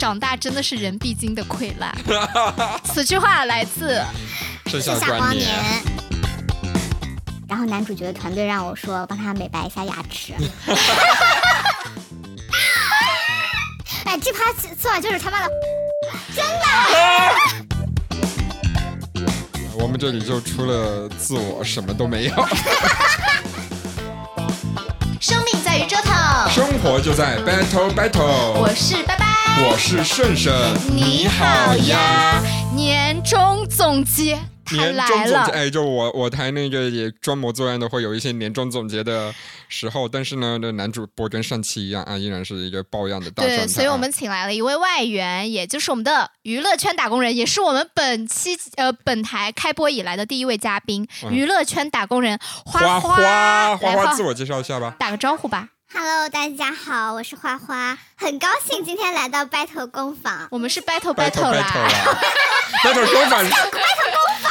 长大真的是人必经的溃烂。此句话来自盛夏夏光光年。然后男主角的团队让我说帮他美白一下牙齿。哎，这趴做完就是他妈的，真的 我们这里就除了自我什么都没有，生命在于折腾。生活就在 battle battle。我是拜拜，我是顺顺，你好呀。年终总结它年来终总结，了，哎，就我我台那个也装模作样的会有一些年终总结的时候，但是呢，那男主播跟上期一样啊，依然是一个抱恙的大状态、对，啊。所以我们请来了一位外援，也就是我们的娱乐圈打工人，也是我们本期呃本台开播以来的第一位嘉宾，嗯娱乐圈打工人花花花花自我介绍一下吧。打个招呼吧。Hello，大家好，我是花花，很高兴今天来到 battle 工坊。我们是 battle battle 啦 battle 啦，battle 工坊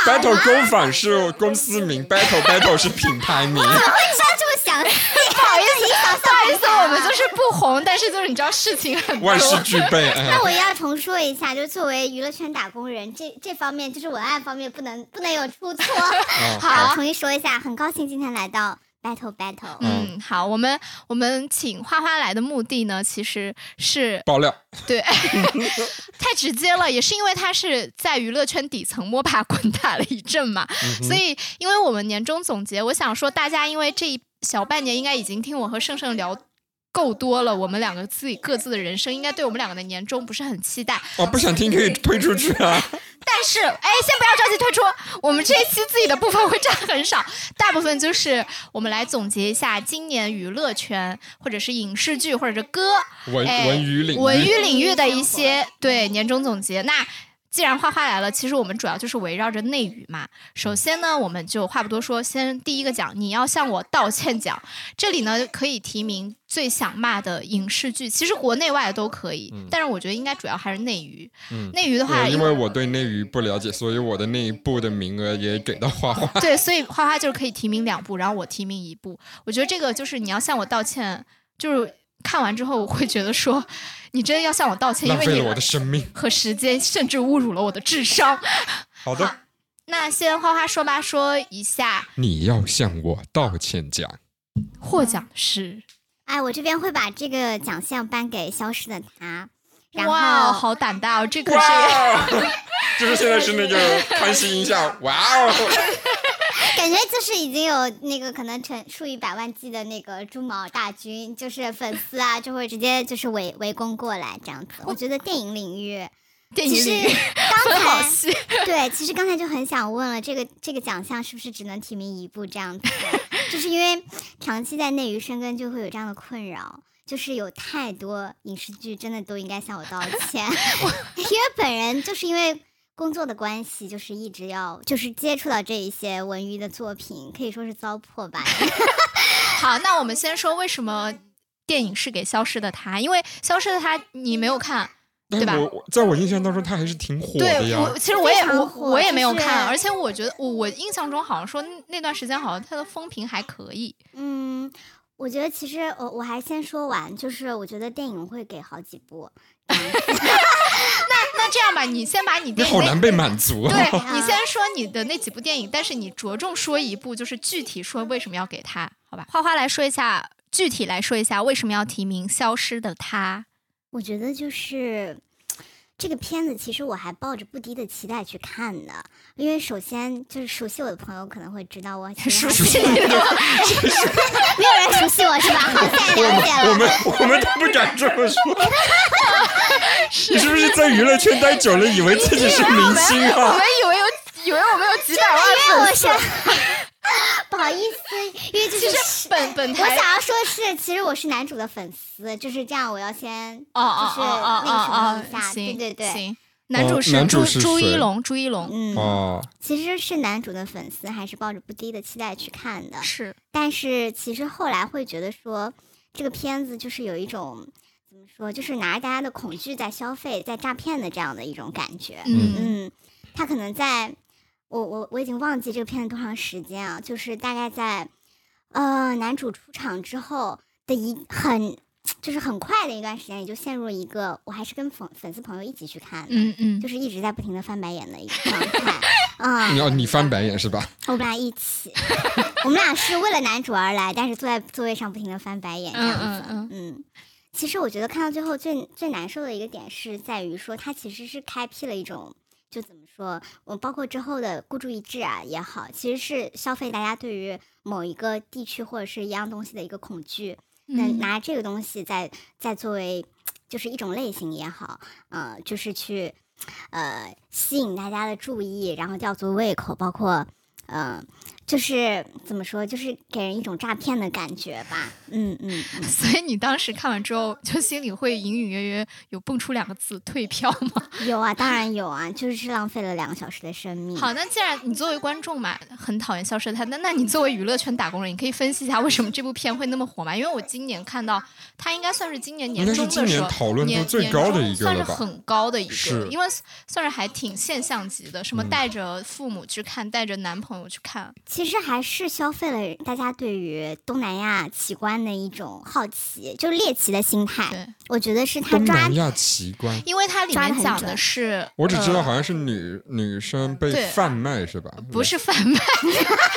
，battle 工坊是公司名，battle battle 是品牌名。怎么会知道这么详细？不好意思，不好意思，我们就是不红，但是就是你知道事情很多。万事俱备。哎那我要重说一下，就是作为娱乐圈打工人，这这方面就是文案方面不能不能有出错。嗯好重新说一下，很高兴今天来到 battle battle。嗯，好，我们我们请花花来的目的呢，其实是爆料，对，太直接了，也是因为他是在娱乐圈底层摸爬滚打了一阵嘛，嗯所以因为我们年终总结，我想说大家因为这一小半年应该已经听我和盛盛聊。够多了，我们两个自己各自的人生，应该对我们两个的年终不是很期待。我不想听可以推出去啊。但是，哎，先不要着急退出，我们这一期自己的部分会占很少，大部分就是我们来总结一下今年娱乐圈或者是影视剧或者是歌文哎文娱领域，文娱领域的一些对年终总结。那既然花花来了，其实我们主要就是围绕着内娱嘛。首先呢，我们就话不多说，先第一个讲，你要向我道歉讲。这里呢可以提名最想骂的影视剧，其实国内外都可以，但是我觉得应该主要还是内娱。嗯内娱的话，呃因为我对内娱不了解，所以我的那一部的名额也给到花花。对，所以花花就是可以提名两部，然后我提名一部。我觉得这个就是你要向我道歉，就是看完之后我会觉得说，你真的要向我道歉，因为你浪费了我的生命。和时间，甚至侮辱了我的智商。好的，那先花花说吧，说一下你要向我道歉奖。获奖是，哎，我这边会把这个奖项颁给消失的他。然后，哇，好胆大哦，这可是哇，就是现在是那个康熙音效，哇哦！感觉就是已经有那个可能成数以百万计的那个猪毛大军，就是粉丝啊，就会直接就是围围攻过来这样子。我觉得电影领域，电影其实领 域刚才戏。对，其实刚才就很想问了，这个这个奖项是不是只能提名一部这样子？就是因为长期在内娱深耕，就会有这样的困扰。就是有太多影视剧真的都应该向我道歉，因为本人就是因为工作的关系，就是一直要就是接触到这一些文娱的作品，可以说是糟粕吧。好，那我们先说为什么电影是给消失的他，因为消失的他你没有看。但对吧在我印象当中，他还是挺火的对其实我也我非常火我也没有看，而且我觉得我我印象中好像说那段时间好像他的风评还可以。嗯，我觉得其实我我还先说完，就是我觉得电影会给好几部，那这样吧，你先把你你电影那好难被满足啊！对 你先说你的那几部电影，但是你着重说一部，就是具体说为什么要给他，好吧？花花来说一下，具体来说一下为什么要提名《消失的他我觉得就是这个片子，其实我还抱着不低的期待去看的，因为首先就是熟悉我的朋友可能会知道我熟悉你的 没有人熟悉我是吧？好，了解了。我们我们都不敢这么说。你是不是在娱乐圈待久了，以为自己是明星啊我啊们？以为有以为我们有几百万粉丝是，不好意思，因为就是其实本本我想要说的是，其实我是男主的粉丝，就是这样。我要先哦哦就是哦哦那个什么哦一下，哦，行对对对，行。男主是朱朱一龙，朱一龙嗯，哦，其实是男主的粉丝，还是抱着不低的期待去看的。是但是其实后来会觉得说，这个片子就是有一种怎么说，就是拿着大家的恐惧在消费、在诈骗的这样的一种感觉。嗯嗯，他可能在，我我我已经忘记这个片子多长时间啊，就是大概在，呃，男主出场之后的一很就是很快的一段时间里就陷入了一个，我还是跟粉粉丝朋友一起去看的，嗯嗯，就是一直在不停的翻白眼的一个状态。啊、你要你翻白眼是吧？我们俩一起，我们俩是为了男主而来，但是坐在座位上不停的翻白眼这样子。嗯嗯嗯其实我觉得看到最后最最难受的一个点是在于说，它其实是开辟了一种。就怎么说，我包括之后的孤注一掷啊也好，其实是消费大家对于某一个地区或者是一样东西的一个恐惧，那嗯。拿这个东西再再作为就是一种类型也好，呃，就是去呃吸引大家的注意，然后吊足胃口，包括呃，就是怎么说，就是给人一种诈骗的感觉吧。嗯嗯嗯，所以你当时看完之后，就心里会隐隐约约有蹦出两个字“退票”吗？有啊，当然有啊，就是浪费了两个小时的生命。好，那既然你作为观众嘛，很讨厌《消失的她》，那那你作为娱乐圈打工人，你可以分析一下为什么这部片会那么火吗？因为我今年看到它应该算是今年年中的时候，讨论度年最高的年中算是一个了吧很高的一个，是因为算是还挺现象级的，什么嗯带着父母去看，带着男朋友去看，其实还是消费了大家对于东南亚奇观的一种好奇，就猎奇的心态。对，我觉得是他抓东南亚奇观，因为它里面讲的是，我只知道呃好像是女女生被贩卖是吧？不是贩卖，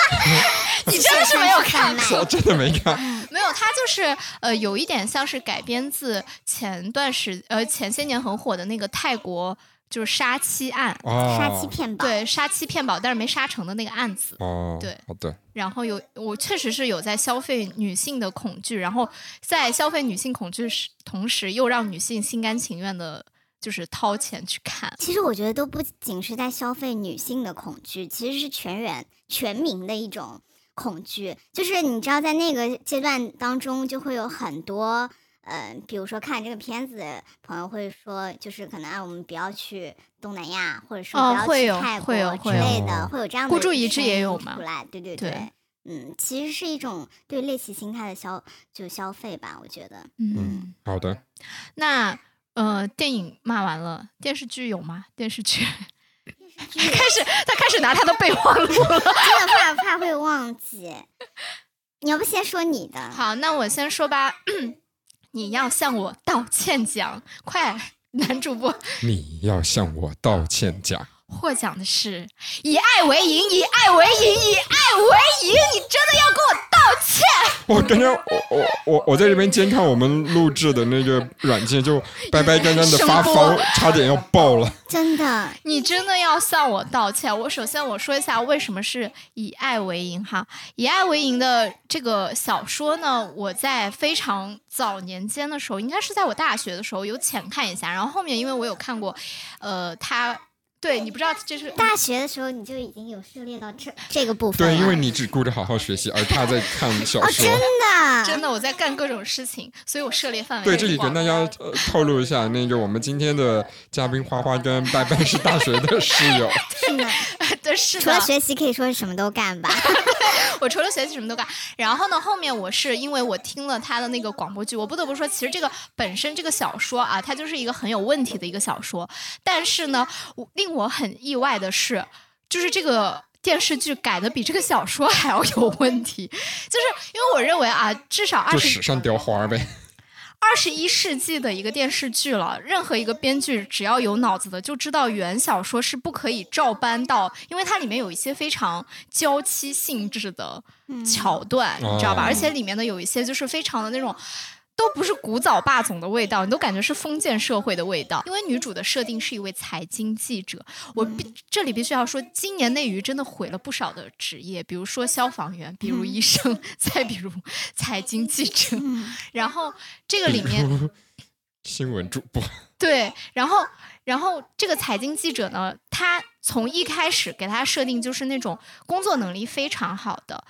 你真的是没有看 卖是啊，真的没看。没有，它就是呃，有一点像是改编自前段时呃前些年很火的那个泰国就是杀妻案，哦，杀妻骗保。对，杀妻骗保但是没杀成的那个案子。哦，对好的，然后有我确实是有在消费女性的恐惧，然后在消费女性恐惧时，同时又让女性心甘情愿的，就是掏钱去看。其实我觉得都不仅是在消费女性的恐惧，其实是全员全民的一种恐惧。就是你知道，在那个阶段当中，就会有很多。呃，比如说看这个片子的朋友会说，就是可能啊，我们不要去东南亚，或者说不要哦会有去泰国会有之会有类的，哦会有这样的孤注一掷也有嘛出来，对对对嗯，其实是一种对猎奇心态的消就消费吧，我觉得。嗯，好的。那呃，电影骂完了，电视剧有吗？电视剧 剧开始他开始拿他的备忘录了。真的怕怕会忘记。你要不先说你的？好，那我先说吧。你要向我道歉奖，快，男主播。你要向我道歉奖，获奖的是以爱为营，以爱为营，以爱为营，你真的要给我道歉？我刚刚我我我我在这边监看我们录制的那个软件，就拜拜干干的发声疯差点要爆了。真的，你真的要向我道歉。我首先我说一下为什么是以爱为营哈。以爱为营的这个小说呢，我在非常早年间的时候，应该是在我大学的时候有浅看一下，然后后面因为我有看过，呃，他对你不知道这是大学的时候你就已经有涉猎到这这个部分对，因为你只顾着好好学习，而他在看 小哦，说。真的，真的我在干各种事情，所以我涉猎范围对，这里跟大家呃透露一下，那个我们今天的嘉宾花花跟拜拜是大学的室友。是呢。对是的除了，学习，可以说是什么都干吧。我除了学习什么都干。然后呢，后面我是因为我听了他的那个广播剧，我不得不说，其实这个本身这个小说啊，它就是一个很有问题的一个小说。但是呢，令我很意外的是，就是这个。电视剧改的比这个小说还要有问题，就是因为我认为啊，至少二十史上雕花呗。二十一世纪的一个电视剧了，任何一个编剧只要有脑子的，就知道原小说是不可以照搬到，因为它里面有一些非常娇妻性质的桥段，你知道吧？哦而且里面的有一些就是非常的那种。都不是古早霸总的味道，你都感觉是封建社会的味道。因为女主的设定是一位财经记者，我必这里必须要说，今年内娱真的毁了不少的职业，比如说消防员，比如医生，再比如财经记者。然后这个里面新闻主播，对，然后然后这个财经记者呢，他从一开始给他设定就是那种工作能力非常好的。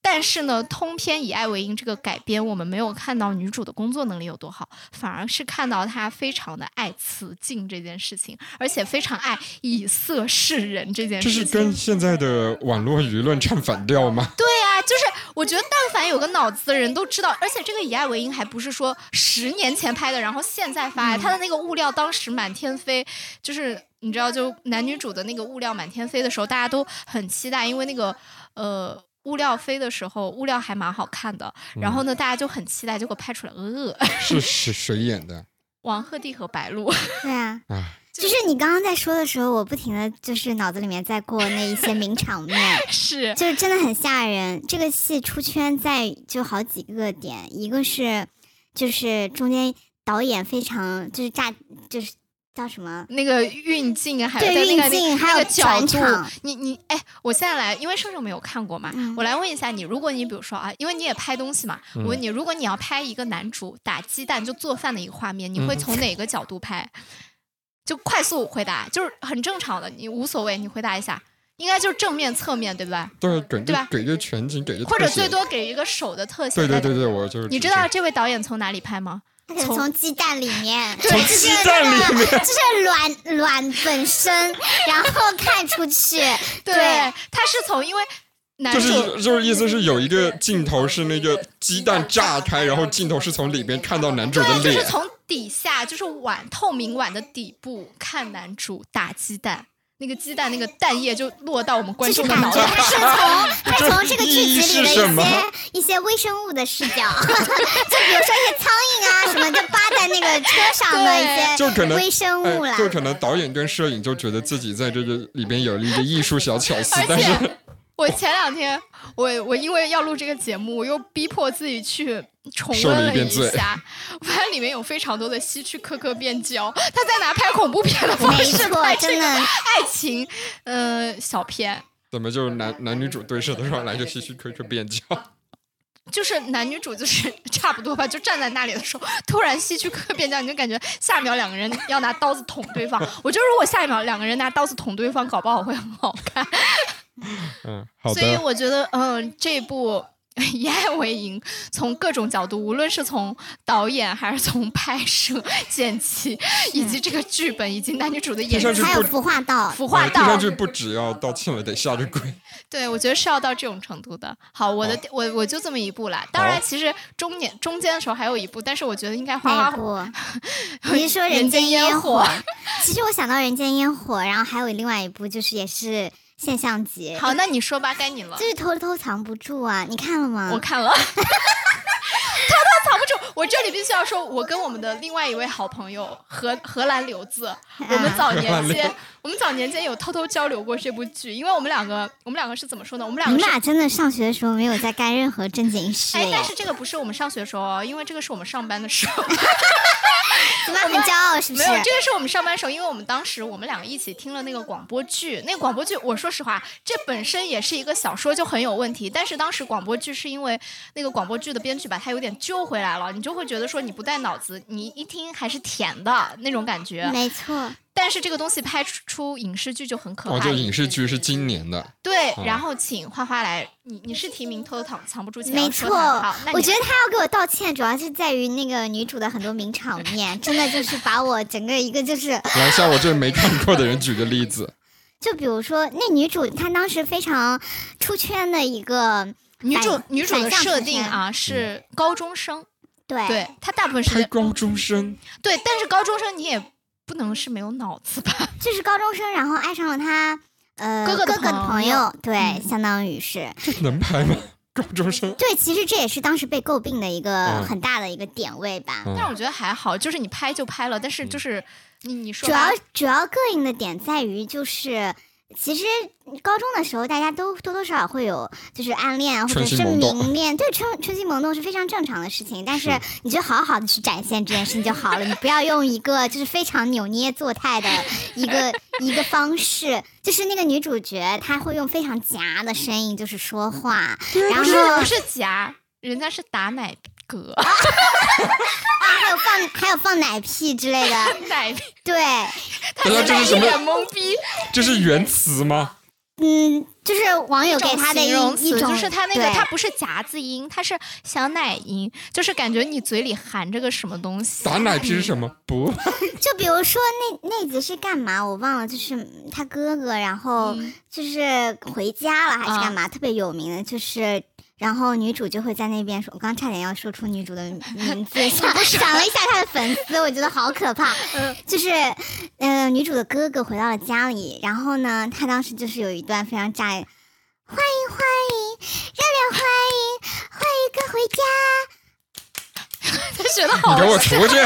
但是呢，通篇以爱为营这个改编，我们没有看到女主的工作能力有多好，反而是看到她非常的爱雌竞这件事情，而且非常爱以色示人这件这是事情。跟现在的网络舆论唱反调吗？对啊，就是我觉得但凡有个脑子的人都知道，而且这个以爱为营还不是说十年前拍的，然后现在发，它的那个物料当时满天飞，就是你知道，就男女主的那个物料满天飞的时候，大家都很期待，因为那个呃。物料飞的时候，物料还蛮好看的。然后呢，大家就很期待，结果拍出来，呃，是是谁演的？王鹤棣和白鹿。对啊，啊，就是你刚刚在说的时候，我不停的就是脑子里面在过那一些名场面，是就是真的很吓人。这个戏出圈在就好几个点，一个是就是中间导演非常就是炸就是叫什么？那个运镜啊，还有在那个运镜那还有那个角度，你你哎，我现在来，因为射手没有看过嘛，嗯我来问一下你，如果你比如说啊，因为你也拍东西嘛，我问你，如果你要拍一个男主打鸡蛋就做饭的一个画面，你会嗯从哪个角度拍？就快速回答，就是很正常的，你无所谓，你回答一下，应该就是正面、侧面，对吧？对，给对吧个给个全景，给个或者最多给一个手的特写。对对对对，我就是你知道这位导演从哪里拍吗？他可能从从鸡蛋里面，从就是鸡蛋里面。就是卵卵本身，然后看出去，对，他是从因为男就主是就是意思是有一个镜头是那个鸡蛋炸开，然后镜头是从里边看到男主的脸，就是脸，从底下，就是碗透明碗的底部看男主打鸡蛋，那个鸡蛋那个蛋液就落到我们观就是众的脑袋感觉他是从 他从这个剧集里的是什么一些一些微生物的视角，就比如说一些苍蝇啊什么，就扒在那个车上的一就可能些微生物啦哎，。就可能导演跟摄影就觉得自己在这个里边有了一个艺术小巧思，但是且我前两天，我我因为要录这个节目，我又逼迫自己去重温了一下，我发现里面有非常多的希区柯克变焦，他在拿拍恐怖片的方式错拍这个爱情呃小片。怎么就男男女主对视的时候来个希区柯克变焦？就是男女主就是 差不多吧，就站在那里的时候，突然希区柯克变焦，你就感觉下一秒两个人要拿刀子捅对方。我觉得如果下一秒两个人拿刀子捅对方，搞不好会很好看。嗯，好所以，我觉得，嗯，这部 《以爱为营》从各种角度，无论是从导演还是从拍摄、剪辑，以及这个剧本，以及男女主的演技、还有服化道，服化道哎听上，去不只要道歉了，得下着跪。对我觉得是要到这种程度的。好，我的好我我就这么一部啦。当然，其实中年中间的时候还有一部，但是我觉得应该花花哪一部？你是说《人人间间烟火》？其实我想到《人间烟火》，然后还有另外一部，就是也是现象级，好，那你说吧，该你了就。是偷偷藏不住啊！你看了吗？我看了，偷偷藏不住。我这里必须要说，我跟我们的另外一位好朋友荷荷兰刘子，我们早年间我们早年间有偷偷交流过这部剧，因为我们两个，我们两个是怎么说呢？我们俩真的上学的时候没有在干任何正经事哎，但是这个不是我们上学的时候哦，因为这个是我们上班的时候。怎么很骄傲是不是？没有，这个是我们上班的时候，因为我们当时我们两个一起听了那个广播剧，那个广播剧，我说实话，这本身也是一个小说，就很有问题。但是当时广播剧是因为那个广播剧的编剧把它有点揪回来了，你就会觉得说你不带脑子，你一听还是甜的那种感觉。没错，但是这个东西拍出影视剧就很可怕。哦，就影视剧是今年的，对，哦。然后请花花来，你你是提名偷偷藏藏不住钱，没错。好，那。我觉得他要给我道歉，主要是在于那个女主的很多名场面，真的就是把我整个一个就是，来向我这没看过的人举个例子。就比如说那女主她当时非常出圈的一个女主女主的设定啊是高中生，对。对她大部分时间拍高中生，对，但是高中生你也不能是没有脑子吧？就是高中生，然后爱上了他呃哥哥的哥的朋朋友对，嗯相当于是这能拍吗？高中生，对，其实这也是当时被诟病的一个嗯很大的一个点位吧。嗯但是我觉得还好，就是你拍就拍了，但是就是你你说主要主要膈应的点在于就是。其实高中的时候，大家都多多少少会有就是暗恋啊，或者是明恋，对春春心萌动是非常正常的事情。但是是你就好好的去展现这件事情就好了，你不要用一个就是非常扭捏作态的一个一个方式。就是那个女主角，她会用非常夹的声音就是说话，然后不是夹，人家是打奶嗝，还有放还有放奶屁之类的，奶屁，对，他这是什么脸懵逼。这是原词吗？嗯，就是网友给他的一形容词一种，就是他那个，他不是夹子音，他是小奶音，就是感觉你嘴里含着个什么东西。打奶屁是什么？不，就比如说那那集是干嘛我忘了，就是他哥哥，然后嗯就是回家了还是啊干嘛，特别有名的，就是。然后女主就会在那边说，我刚差点要说出女主的名 字，想想了一下她的粉丝，我觉得好可怕。嗯就是，呃，女主的哥哥回到了家里，然后呢，他当时就是有一段非常炸，欢迎欢迎，热烈欢迎，欢迎哥回家。他学的好你给我出去！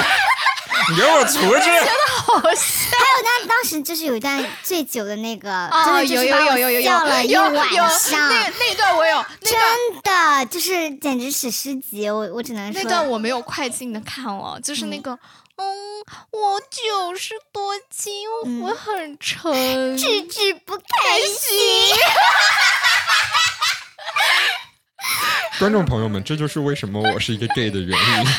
你给我出去！真的好笑。还有当当时就是有一段醉酒的那个，哦，真的就有有是把我有有有有笑了一有有晚上，那那段我有，真的就是简直史诗级，我我只能说那段我没有快进的看哦，就是那个，嗯，我九十多斤，嗯我很沉，置之不开心。观众朋友们，这就是为什么我是一个 gay 的原因。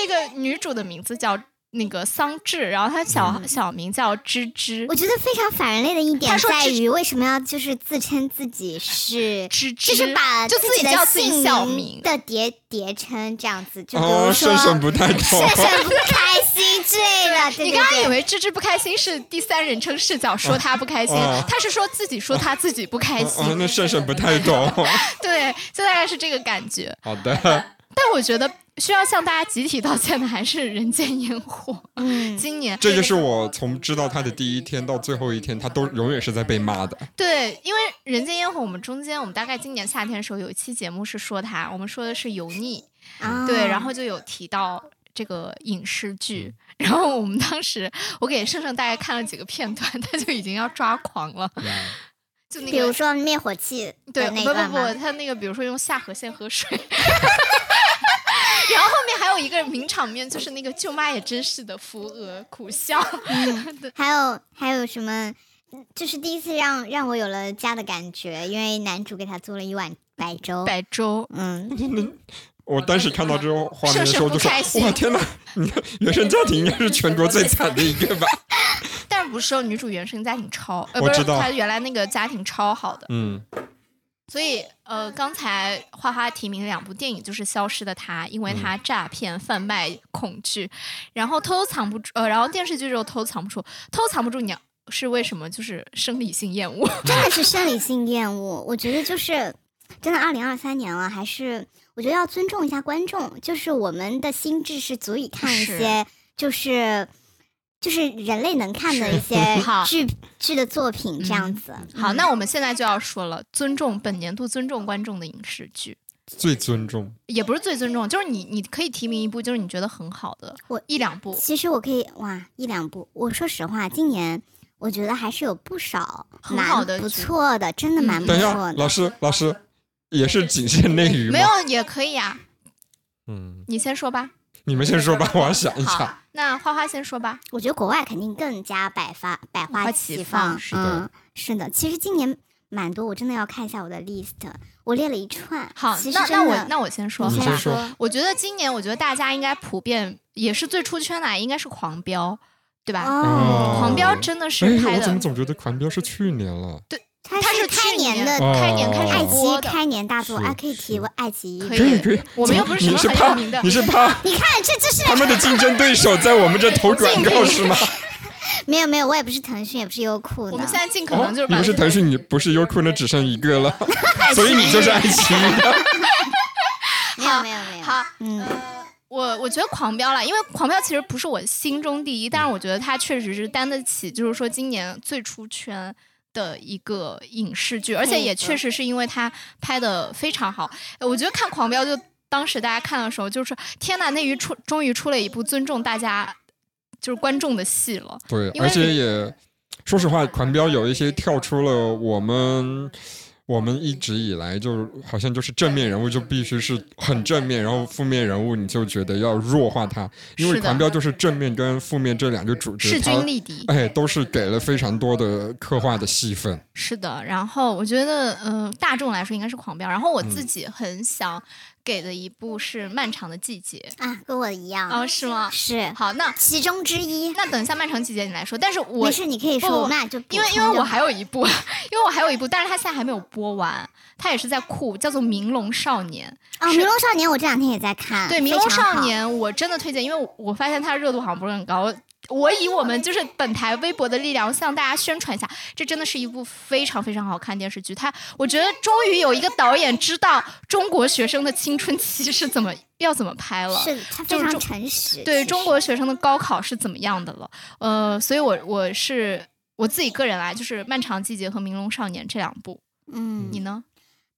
那个女主的名字叫那个桑稚，然后她小、小名叫芝芝我，觉得非常反人类的一点在于，为什么要就是自称自己是，芝芝就是把就自己的叫自己姓小名的叠叠称这样子，就比如哦，说婶婶不太懂。婶婶不开心之类的。对你刚刚以为芝芝不开心是第三人称视角说她不开心，哦她是说自己说他自己不开心，哦，那婶婶不太懂。对，就大概是这个感觉。好的，但我觉得需要向大家集体道歉的还是《人间烟火 》嗯，今年这就是我从知道他的第一天到最后一天，他都永远是在被骂的。对，因为《人间烟火》，我们中间我们大概今年夏天的时候有一期节目是说他，我们说的是油腻，啊对，然后就有提到这个影视剧，然后我们当时我给盛盛大概看了几个片段，他就已经要抓狂了，就那个。比如说灭火器对，的不不不，他那个比如说用下颌线喝水，然后后面还有一个名场面，就是那个舅妈也真是的扶额苦笑，还有还有什么？就是第一次让让我有了家的感觉，因为男主给他做了一碗白粥。白粥，嗯，我当时看到这种画面的时候开：“心哇，天哪！原生家庭应该是全国最惨的一个吧 但是不是哦，女主原生家庭超，呃，不是我知道她原来那个家庭超好的，？”嗯，所以呃，刚才花花提名两部电影就是《消失的她》，因为她诈骗、贩卖恐惧，然后偷藏不住，呃，然后电视剧就偷藏不住，偷藏不住你要是为什么？就是生理性厌恶。真的是生理性厌恶。我觉得就是真的，二零二三年了，还是我觉得要尊重一下观众，就是我们的心智是足以看一些就是。就是人类能看的一 些剧剧的作品，这样子。好，嗯那我们现在就要说了，尊重本年度尊重观众的影视剧，最尊重。也不是最尊重，就是你你可以提名一部，就是你觉得很好的，我一两部。其实我可以哇一两部。我说实话，今年我觉得还是有不少很蛮不好的不错的，真的嗯蛮不等一下，错的。老师，老师，也是仅限内娱吗？没有也可以啊，嗯，你先说吧。你们先说吧，我要想一好下。，那花花先说吧。我觉得国外肯定更加百发百花花齐齐放是的嗯，是的。其实今年蛮多，我真的要看一下我的 list，我列了一串。好，那那我那我先说你先说说。我觉得今年，我觉得大家应该普遍也是最出圈的，应该是《狂飙》，对吧？哦，狂飙真的是哎，拍的我怎么总觉得《狂飙》是去年了？它它是开年的哦开年开始爱。奇艺开年大作，是啊，可以提是我爱奇艺。可以可以，我们又不是什么你是怕很有名的你是怕 你看，这就是他们的竞争对手在我们这投广告是吗？没有没有，我也不是腾讯，也不是优酷的。我们现在尽可哦能就是，把你不是腾讯，你不是优酷，那只剩一个了，所以你就是爱奇艺。没有没有没有。好，嗯，呃，我我觉得狂飙了，因为狂飙其实不是我心中第一，但是我觉得它确实是担得起，就是说今年最出圈的一个影视剧，而且也确实是因为他拍的非常好。呃我觉得看狂飙就当时大家看的时候，就是天呐，那于出终于出了一部尊重大家就是观众的戏了。对，而且也说实话，《狂飙》有一些跳出了我们。我们一直以来就好像就是正面人物就必须是很正面，然后负面人物你就觉得要弱化他，因为狂飙就是正面跟负面这两个主角，势均力敌，哎都是给了非常多的刻画的戏份。是的。然后我觉得，嗯、大众来说应该是狂飙。然后我嗯自己很想给的一部是《漫长的季节啊，跟我一样。哦，是吗？是好，那其中之一。那等一下《漫长季节》你来说，但是我没事，你可以说，我们俩就因为因为我还有一部，因为我还有一部，但是它现在还没有播完，它也是在酷，叫做《明龙少年》。哦，《是明龙少年》我这两天也在看，对，《非明龙少年》我真的推荐，因为我我发现它的热度好像不是很高。我以我们就是本台微博的力量向大家宣传一下，这真的是一部非常非常好看的电视剧。它，我觉得终于有一个导演知道中国学生的青春期是怎么要怎么拍了。是他非常诚实。对中国学生的高考是怎么样的了？呃，所以我我是我自己个人来，就是《漫长季节》和《明龙少年》这两部，嗯，你呢？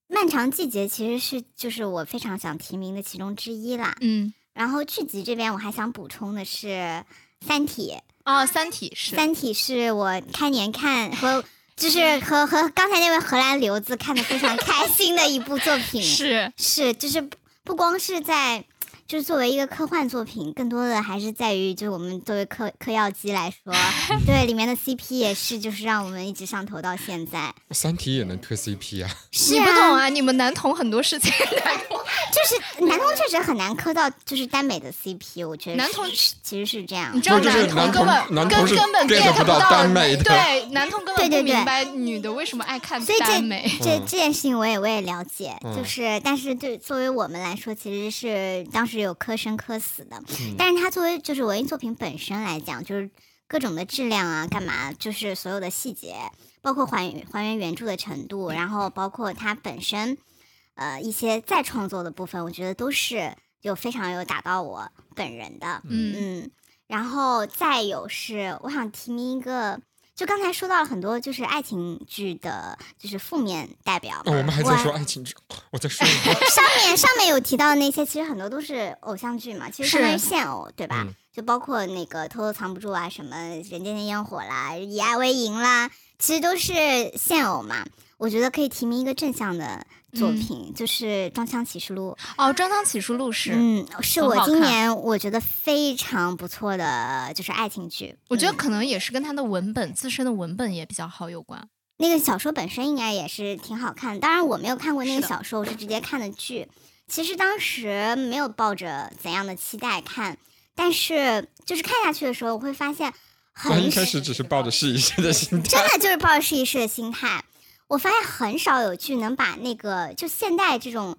漫长季节其实是就是我非常想提名的其中之一啦。嗯，然后剧集这边我还想补充的是《三体》，啊，《三体》是《三体》是我开年看和 就是和和刚才那位荷兰留子看的非常开心的一部作品。是。是，就是不不光是在，就是作为一个科幻作品，更多的还是在于，就是我们作为嗑嗑药机来说，对里面的 CP 也是，就是让我们一直上头到现在。三体也能磕 CP 啊？是你不懂啊，你们男同很多事情，男同 就是男同确实很难磕到就是耽美的 CP，我觉得男同其实是这样你。知道不就是男同根本男同根根本 get 不到到耽美的对，男同根本对对对不明白女的为什么爱看所以这耽美。这嗯这件事情我也我也了解，嗯就是但是对作为我们来说，其实是当时有磕生磕死的，嗯但是它作为就是文艺作品本身来讲，就是各种的质量啊，干嘛，就是所有的细节，包括还原还原原著的程度，然后包括它本身呃一些再创作的部分，我觉得都是有非常有打到我本人的，嗯嗯，然后再有是我想提名一个。就刚才说到了很多，就是爱情剧的，就是负面代表嘛。哦，我们还在说爱情剧，我在说一个 上面上面有提到的那些，其实很多都是偶像剧嘛，其实相当于是现偶，对吧？嗯就包括那个偷偷藏不住啊，什么人间的烟火啦，以爱为营啦，其实都是现偶嘛。我觉得可以提名一个正向的作嗯品，就是《装腔启示录》。哦，《装腔启示录》是，嗯，是我今年我觉得非常不错的，就是爱情剧。嗯我觉得可能也是跟它的文本自身的文本也比较好有关。那个小说本身应该也是挺好看的，当然我没有看过那个小说，我是直接看的剧。其实当时没有抱着怎样的期待看，但是就是看下去的时候，我会发现很很一开始只是抱着试一试的心态 真，的就是抱着试一试的心态。我发现很少有剧能把那个就现代这种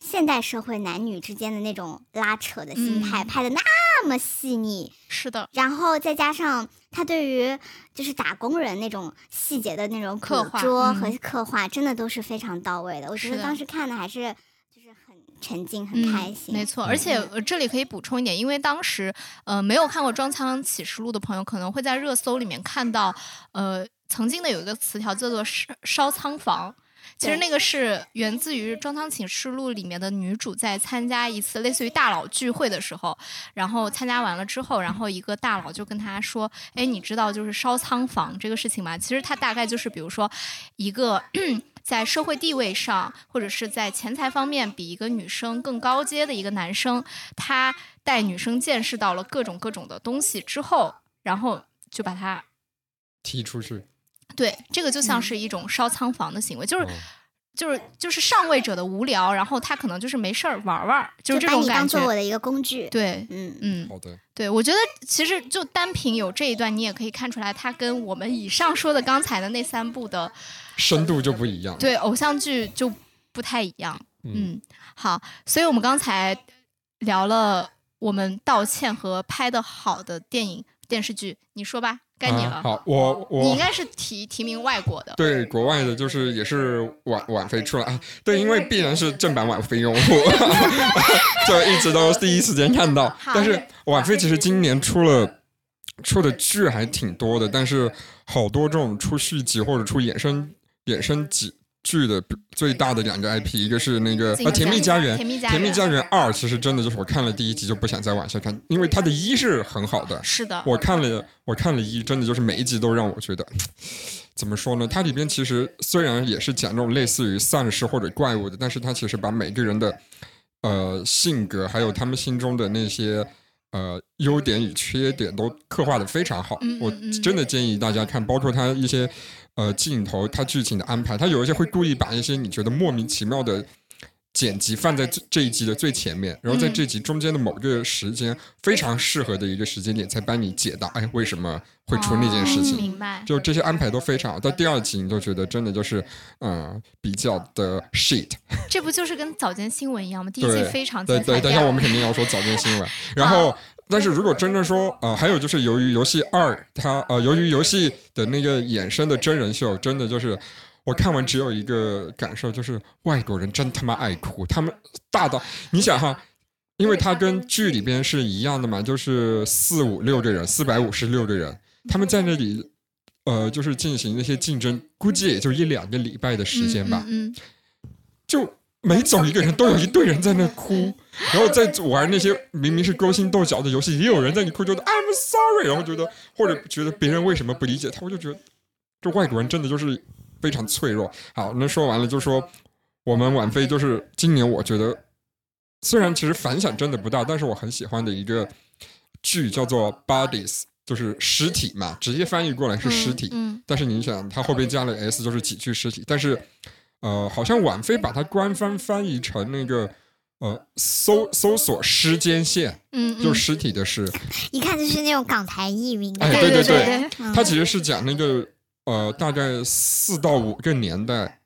现代社会男女之间的那种拉扯的心态、嗯拍的那么细腻，是的，然后再加上他对于就是打工人那种细节的那种捕刻画和刻画，真的都是非常到位的。我觉得当时看的还是就是很沉浸、很开嗯，心。没错。而且、呃、这里可以补充一点，因为当时呃没有看过《装腔启示录》的朋友，可能会在热搜里面看到，呃，曾经的有一个词条叫做“烧烧仓房”。其实那个是源自于《装仓启示录》里面的女主在参加一次类似于大佬聚会的时候，然后参加完了之后，然后一个大佬就跟她说：“哎，你知道就是烧仓房这个事情吗？”其实它大概就是比如说一个 在社会地位上或者是在钱财方面比一个女生更高阶的一个男生，他带女生见识到了各种各种的东西之后，然后就把他踢出去。对这个就像嗯是一种烧仓房的行为，就是哦就是就是上位者的无聊，然后他可能就是没事儿玩玩，就是这把你当种感觉。做我的一个工具。对，嗯，嗯，好的，对，我觉得其实就单凭有这一段，你也可以看出来，它跟我们以上说的刚才的那三部的深度就不一样。对偶像剧就不太一样。嗯，嗯，好，所以我们刚才聊了我们道歉和拍的好的电影电视剧，你说吧，该你了。啊好，我我你应该是提提名外国的，对国外的，就是也是晚晚飞出来，啊对，因为必然是正版晚飞用户，就一直都第一时间看到。但是晚飞其实今年出了出的剧还挺多的，但是好多这种出续集或者出衍生衍生集剧的最大的两个 IP，一个是那个这个呃《甜蜜家园》，甜蜜家园二》其实真的就是我看了第一集就不想再往下看，因为它的一是很好的，是的，我看了，我看了一，真的就是每一集都让我觉得，怎么说呢？它里边其实虽然也是讲那种类似于丧尸或者怪物的，但是它其实把每个人的呃性格，还有他们心中的那些呃优点与缺点都刻画的非常好。我嗯嗯嗯真的建议大家看，包括它一些呃镜头、它剧情的安排，它有一些会故意把一些你觉得莫名其妙的。剪辑放在这这一集的最前面，然后在嗯这集中间的某个时间，非常适合的一个时间点，才帮你解答，哎，为什么会出那件事情？哦明白。就这些安排都非常好。到第二集，你就觉得真的就是，嗯，比较的 shit。这不就是跟早间新闻一样吗？第一季非常对对，等一下我们肯定要说早间新闻。然后，但是如果真正说，呃，还有就是由于游戏二，它呃，由于游戏的那个衍生的真人秀，真的就是。我看完只有一个感受，就是外国人真他妈爱哭，他们大到你想哈，因为他跟剧里边是一样的嘛，就是四五六个人，四百五十六个人，他们在那里呃，就是进行那些竞争，估计也就一两个礼拜的时间吧，嗯，嗯就每走一个人都有一堆人在那哭，然后在玩那些明明是勾心斗角的游戏，也有人在那哭，觉得 I'm sorry，然后觉得或者觉得别人为什么不理解他，我就觉得这外国人真的就是非常脆弱。好，那说完了就说我们晚飞就是今年我觉得虽然其实反响真的不大，但是我很喜欢的一个剧叫做 Bodies，就是尸体嘛，直接翻译过来是尸体。嗯但是你想，它后边加了 s，就是几具尸体。但是，呃，好像婉飞把它官方翻译成那个呃搜搜索时间线，嗯，就是尸体的尸。一看就是那种港台译名的哎。对对对它其实是讲那个呃大概四到五个年代，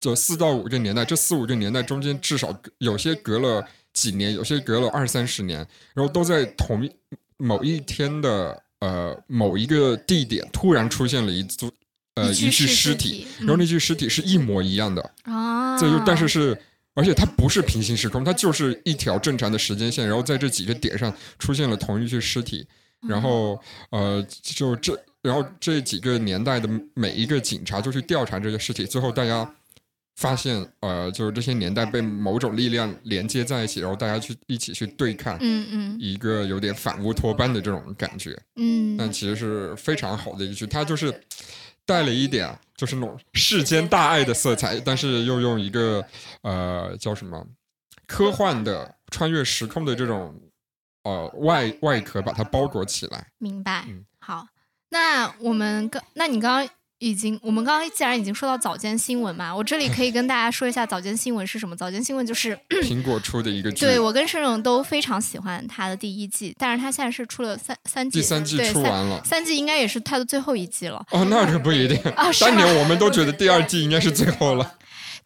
就四到五个年代，这四五个年代中间至少有些隔了几年，有些隔了二三十年，然后都在同一某一天的呃某一个地点突然出现了一组呃一具尸尸体体，然后那具尸体是一模一样的，啊，这就但是是。而且它不是平行时空，它就是一条正常的时间线，然后在这几个点上出现了同一具尸体，然后呃，就这，然后这几个年代的每一个警察就去调查这个尸体，最后大家发现，呃，就是这些年代被某种力量连接在一起，然后大家去一起去对抗嗯嗯。一个有点反乌托邦的这种感觉，嗯，但其实是非常好的一个剧，它就是带了一点就是那种世间大爱的色彩，但是又用一个呃叫什么科幻的穿越时空的这种呃外外壳把它包裹起来。明白嗯。好，那我们刚，那你刚刚已经，我们刚刚既然已经说到早间新闻嘛，我这里可以跟大家说一下早间新闻是什么。早间新闻就是，苹果出的一个 剧，对我跟盛总都非常喜欢它的第一季，但是它现在是出了三三季，第三季出完了。三季应该也是它的最后一季了。哦，那可不一定。啊当年我们都 觉得第二季应该是最后了。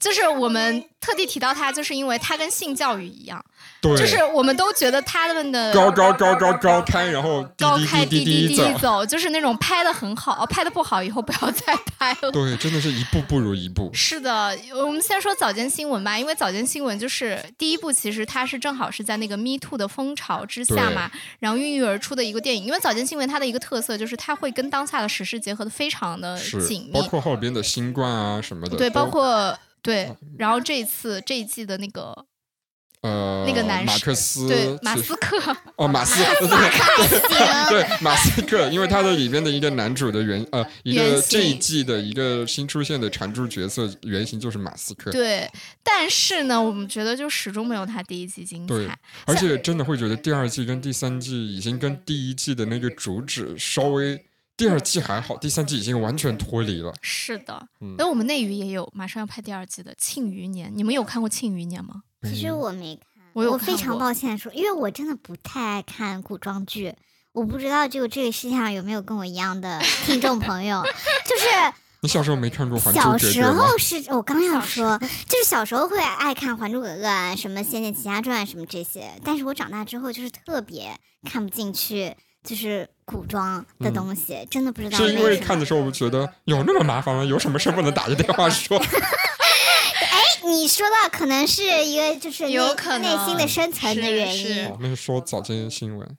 就是我们特地提到他，就是因为他跟性教育一样，对，就是我们都觉得他们的高高高高高开，然后滴高开低低低走。走，就是那种拍的很好，拍的不好以后不要再拍了。对，真的是一步不如一步。是的，我们先说早间新闻吧，因为早间新闻就是第一部，其实它是正好是在那个 Me Too 的风潮之下嘛，然后孕育而出的一个电影。因为早间新闻它的一个特色就是它会跟当下的时事结合的非常的紧，密包，括后边的新冠啊什么的。对，包括对，然后这一次这一季的那个呃那个男马士克思对马斯克，哦马斯对对对马斯克，因为他的里面的一个男主的原呃一个这一季的一个新出现的常驻角色原型就是马斯克。对，但是呢，我们觉得就始终没有他第一季精对彩。而且真的会觉得第二季跟第三季已经跟第一季的那个主旨稍微，第二季还好，第三季已经完全脱离了。是的，嗯那我们内娱也有马上要拍第二季的《庆余年》，你们有看过《庆余年》吗？其实我没看，我有非常抱歉说，因为我真的不太爱看古装剧。我不知道就这个世界上有没有跟我一样的听众朋友，就是你小时候没看过《还珠格格》小时？候是我刚要说，就是小时候会爱看《还珠格格》啊，什么《仙剑奇侠传》什么这些，但是我长大之后就是特别看不进去，就是古装的嗯东西，真的不知道是因为。看的时候我觉得有那么麻烦吗？有什么事不能打个电话说？你说到可能是一个就是有可能内心的深层的原因哦。那是说早间新闻，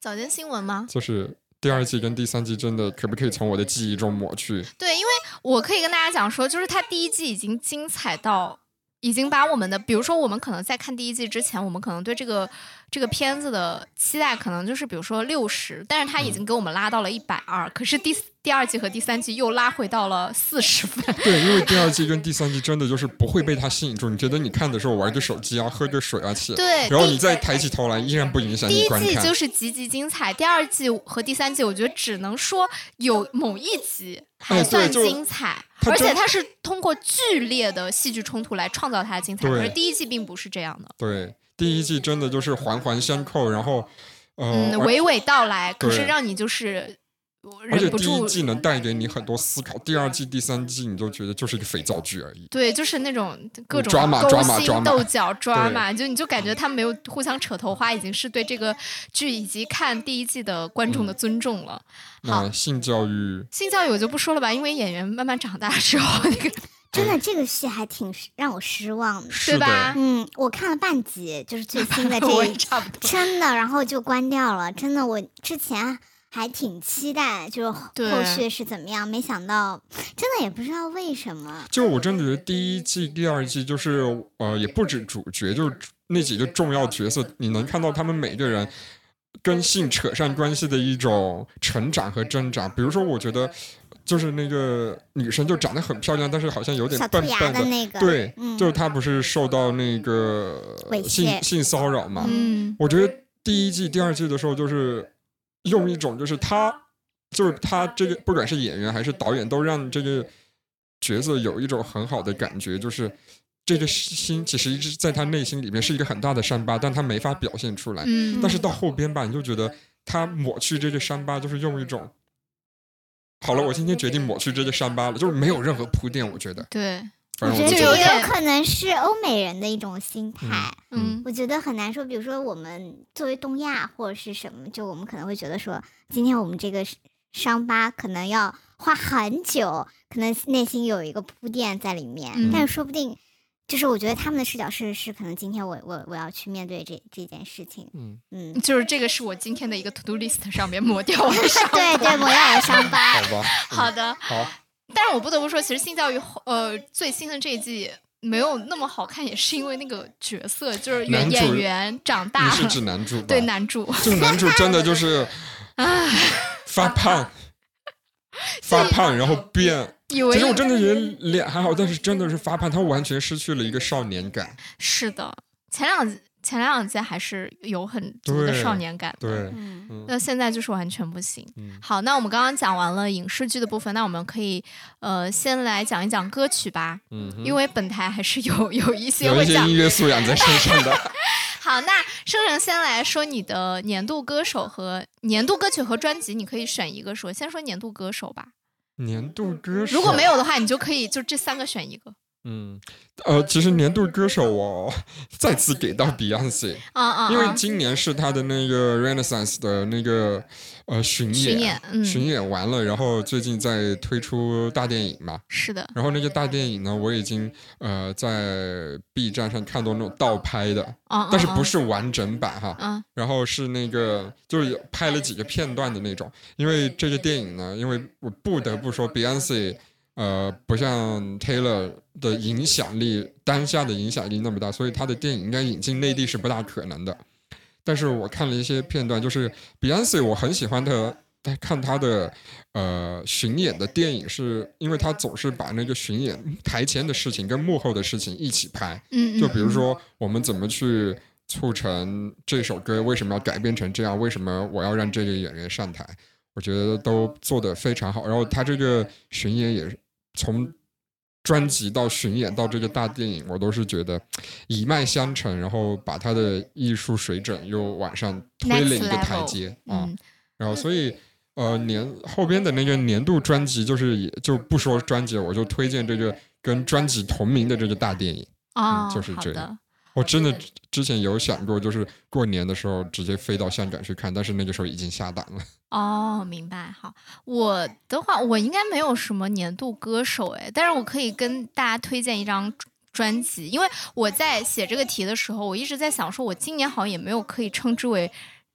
早间新闻吗？就是第二季跟第三季真的可不可以从我的记忆中抹去？对，因为我可以跟大家讲说，就是它第一季已经精彩到，已经把我们的，比如说我们可能在看第一季之前，我们可能对这个这个片子的期待可能就是比如说六十，但是它已经给我们拉到了一百二，可是第第二季和第三季又拉回到了四十分。对，因为第二季跟第三季真的就是不会被它吸引住。你觉得你看的时候玩个手机啊，喝个水啊起，对，然后你再抬起头来，依然不影响第一你观看。季就是极其精彩，第二季和第三季，我觉得只能说有某一集还算精彩，而且它是通过剧烈的戏剧冲突来创造它的精彩，对而第一季并不是这样的。对，第一季真的就是环环相扣，然后呃，嗯，娓娓道来，可是让你就是而且忍不住。第一季能带给你很多思考，第二季、第三季你就觉得就是一个肥皂剧而已。对，就是那种各种勾心斗角 drama，就你就感觉他们没有互相扯头花，已经是对这个剧以及看第一季的观众嗯的尊重了。好那性教育，性教育我就不说了吧，因为演员慢慢长大之后，那个真的，这个戏还挺让我失望的。是吧，嗯，我看了半集，就是最新的 这一也差不多。真的，然后就关掉了。真的，我之前还挺期待，就是后续是怎么样。没想到，真的也不知道为什么。就我真的觉得第一季、第二季就是呃，也不止主角，就是那几个重要角色，你能看到他们每个人跟性扯上关系的一种成长和挣扎。比如说，我觉得就是那个女生就长得很漂亮，但是好像有点笨笨的那个，对，嗯，就是她不是受到那个性性骚扰嘛？嗯我觉得第一季、第二季的时候，就是用一种就是她，就是她这个不管是演员还是导演，都让这个角色有一种很好的感觉，就是这个心其实一直在他内心里面是一个很大的伤疤，但他没法表现出来。嗯但是到后边吧，你就觉得他抹去这个伤疤，就是用一种。好了，我今天决定抹去这些伤疤了，就是没有任何铺垫，我觉得。对，我觉得这反正我就觉得有可能是欧美人的一种心态。嗯我觉得很难说，比如说我们作为东亚或者是什么，就我们可能会觉得说，今天我们这个伤疤可能要花很久，可能内心有一个铺垫在里面，嗯但是说不定，就是我觉得他们的视角是是可能今天我我我要去面对这这件事情，嗯，嗯，就是这个是我今天的一个 to do list 上面抹掉我的伤疤。对对，抹掉我的伤疤好，吧，好的，好，但是我不得不说，其实性教育呃最新的这一季没有那么好看，也是因为那个角色就是演演员长大你是，指男主？对男主，这个男主真的就是发胖，发胖然后变。以为其实我真的觉得脸还好，但是真的是发胖，他完全失去了一个少年感。是的，前两前两届还是有很足的少年感的。对，嗯，嗯那现在就是完全不行。嗯好，那我们刚刚讲完了影视剧的部分，那我们可以呃先来讲一讲歌曲吧，嗯，因为本台还是有有一些会讲有一些音。乐素养在身上的。好，那生成先来说你的年度歌手和年度歌曲和专辑，你可以选一个说。先说年度歌手吧，年度歌手，如果没有的话，你就可以就这三个选一个。嗯，呃，其实年度歌手我再次给到 Beyonce，啊啊，因为啊今年是他的那个 Renaissance 的那个呃巡演，巡演，嗯，巡演完了，然后最近在推出大电影嘛，是的，然后那个大电影呢，我已经呃在 B 站上看到那种倒拍的，啊，但是不是，完整版哈，嗯然后是那个就是有拍了几个片段的那种。因为这个电影呢，因为我不得不说 Beyonce。呃，不像 Taylor 的影响力，当下的影响力那么大，所以他的电影应该引进内地是不大可能的。但是我看了一些片段，就是 Beyonce，我很喜欢他，他看他的呃巡演的电影是，因为他总是把那个巡演台前的事情跟幕后的事情一起拍。嗯，就比如嗯，说，我们怎么去促成这首歌为什么要改编成这样？为什么我要让这个演员上台？我觉得都做得非常好。然后他这个巡演也是从专辑到巡演到这个大电影，我都是觉得一脉相承，然后把他的艺术水准又往上推了一个台阶啊。嗯然后所以呃年后边的那个年度专辑，就是也就不说专辑了，我就推荐这个跟专辑同名的这个大电影。哦，就是这好的，我真的之前有想过，就是过年的时候直接飞到香港去看，但是那个时候已经下档了。哦，明白。好，我的话，我应该没有什么年度歌手哎，但是我可以跟大家推荐一张专辑，因为我在写这个题的时候，我一直在想，说我今年好像也没有可以称之为。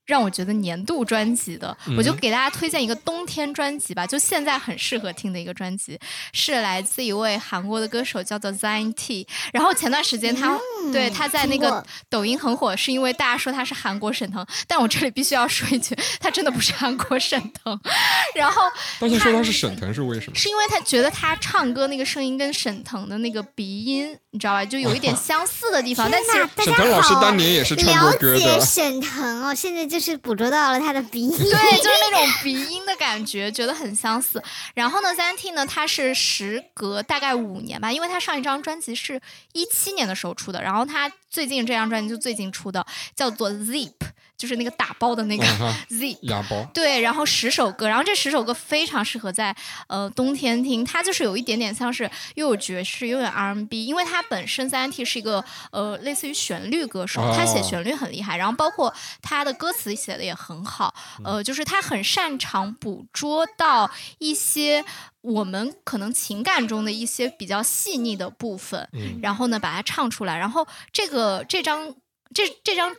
让我觉得年度专辑的，我就嗯给大家推荐一个冬天专辑吧，就现在很适合听的一个专辑，是来自一位韩国的歌手，叫做 Zion T。然后前段时间他、对他在那个抖音很火，是因为大家说他是韩国沈腾，但我这里必须要说一句，他真的不是韩国沈腾。然后大家说他是沈腾是为什么？是因为他觉得他唱歌那个声音跟沈腾的那个鼻音，你知道吧，就有一点相似的地方。但其实天哪，大家沈腾老师当年也是唱过歌了解的。沈腾哦，现在就是捕捉到了他的鼻音。对，就是那种鼻音的感觉，觉得很相似。然后呢三 T 呢，他是时隔大概五年吧，因为他上一张专辑是一七年的时候出的，然后他最近这张专辑就最近出的，叫做 Zip，就是那个打包的那个嗯哈 Zip。哑包，对，然后十首歌，然后这十首歌非常适合在呃冬天听，它就是有一点点像是又有爵士又有 R&B，因为它本身三 T 是一个呃类似于旋律歌手，他写哦。旋律很厉害，然后包括他的歌词写的也很好，呃，就是他很擅长捕捉到一些我们可能情感中的一些比较细腻的部分，嗯。然后呢把它唱出来，然后这个这张这这张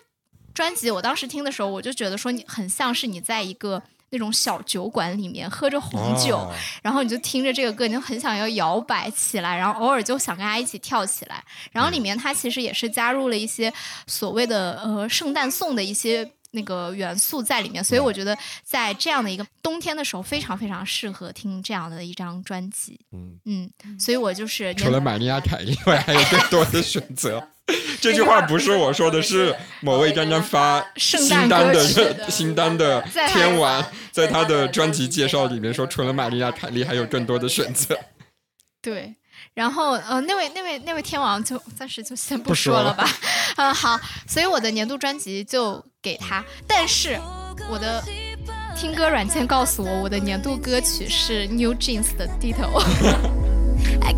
专辑，我当时听的时候，我就觉得说你很像是你在一个那种小酒馆里面喝着红酒，哦然后你就听着这个歌，你就很想要摇摆起来，然后偶尔就想跟他一起跳起来。然后里面它其实也是加入了一些所谓的呃圣诞颂的一些。那个元素在里面，所以我觉得在这样的一个冬天的时候，非常非常适合听这样的一张专辑。嗯，嗯，所以我就是除了玛利亚凯莉外，还有更多的选择。这句话不是我说的，是某位刚刚发圣诞 新单的新单的天王，在他的专辑介绍里面说，除了玛利亚凯莉，还有更多的选择。对，然后呃，那位那位那位天王就暂时就先不不说了吧。嗯，好，所以我的年度专辑就给他，但是我的听歌软件告诉我，我的年度歌曲是 New Jeans 的 Ditto。I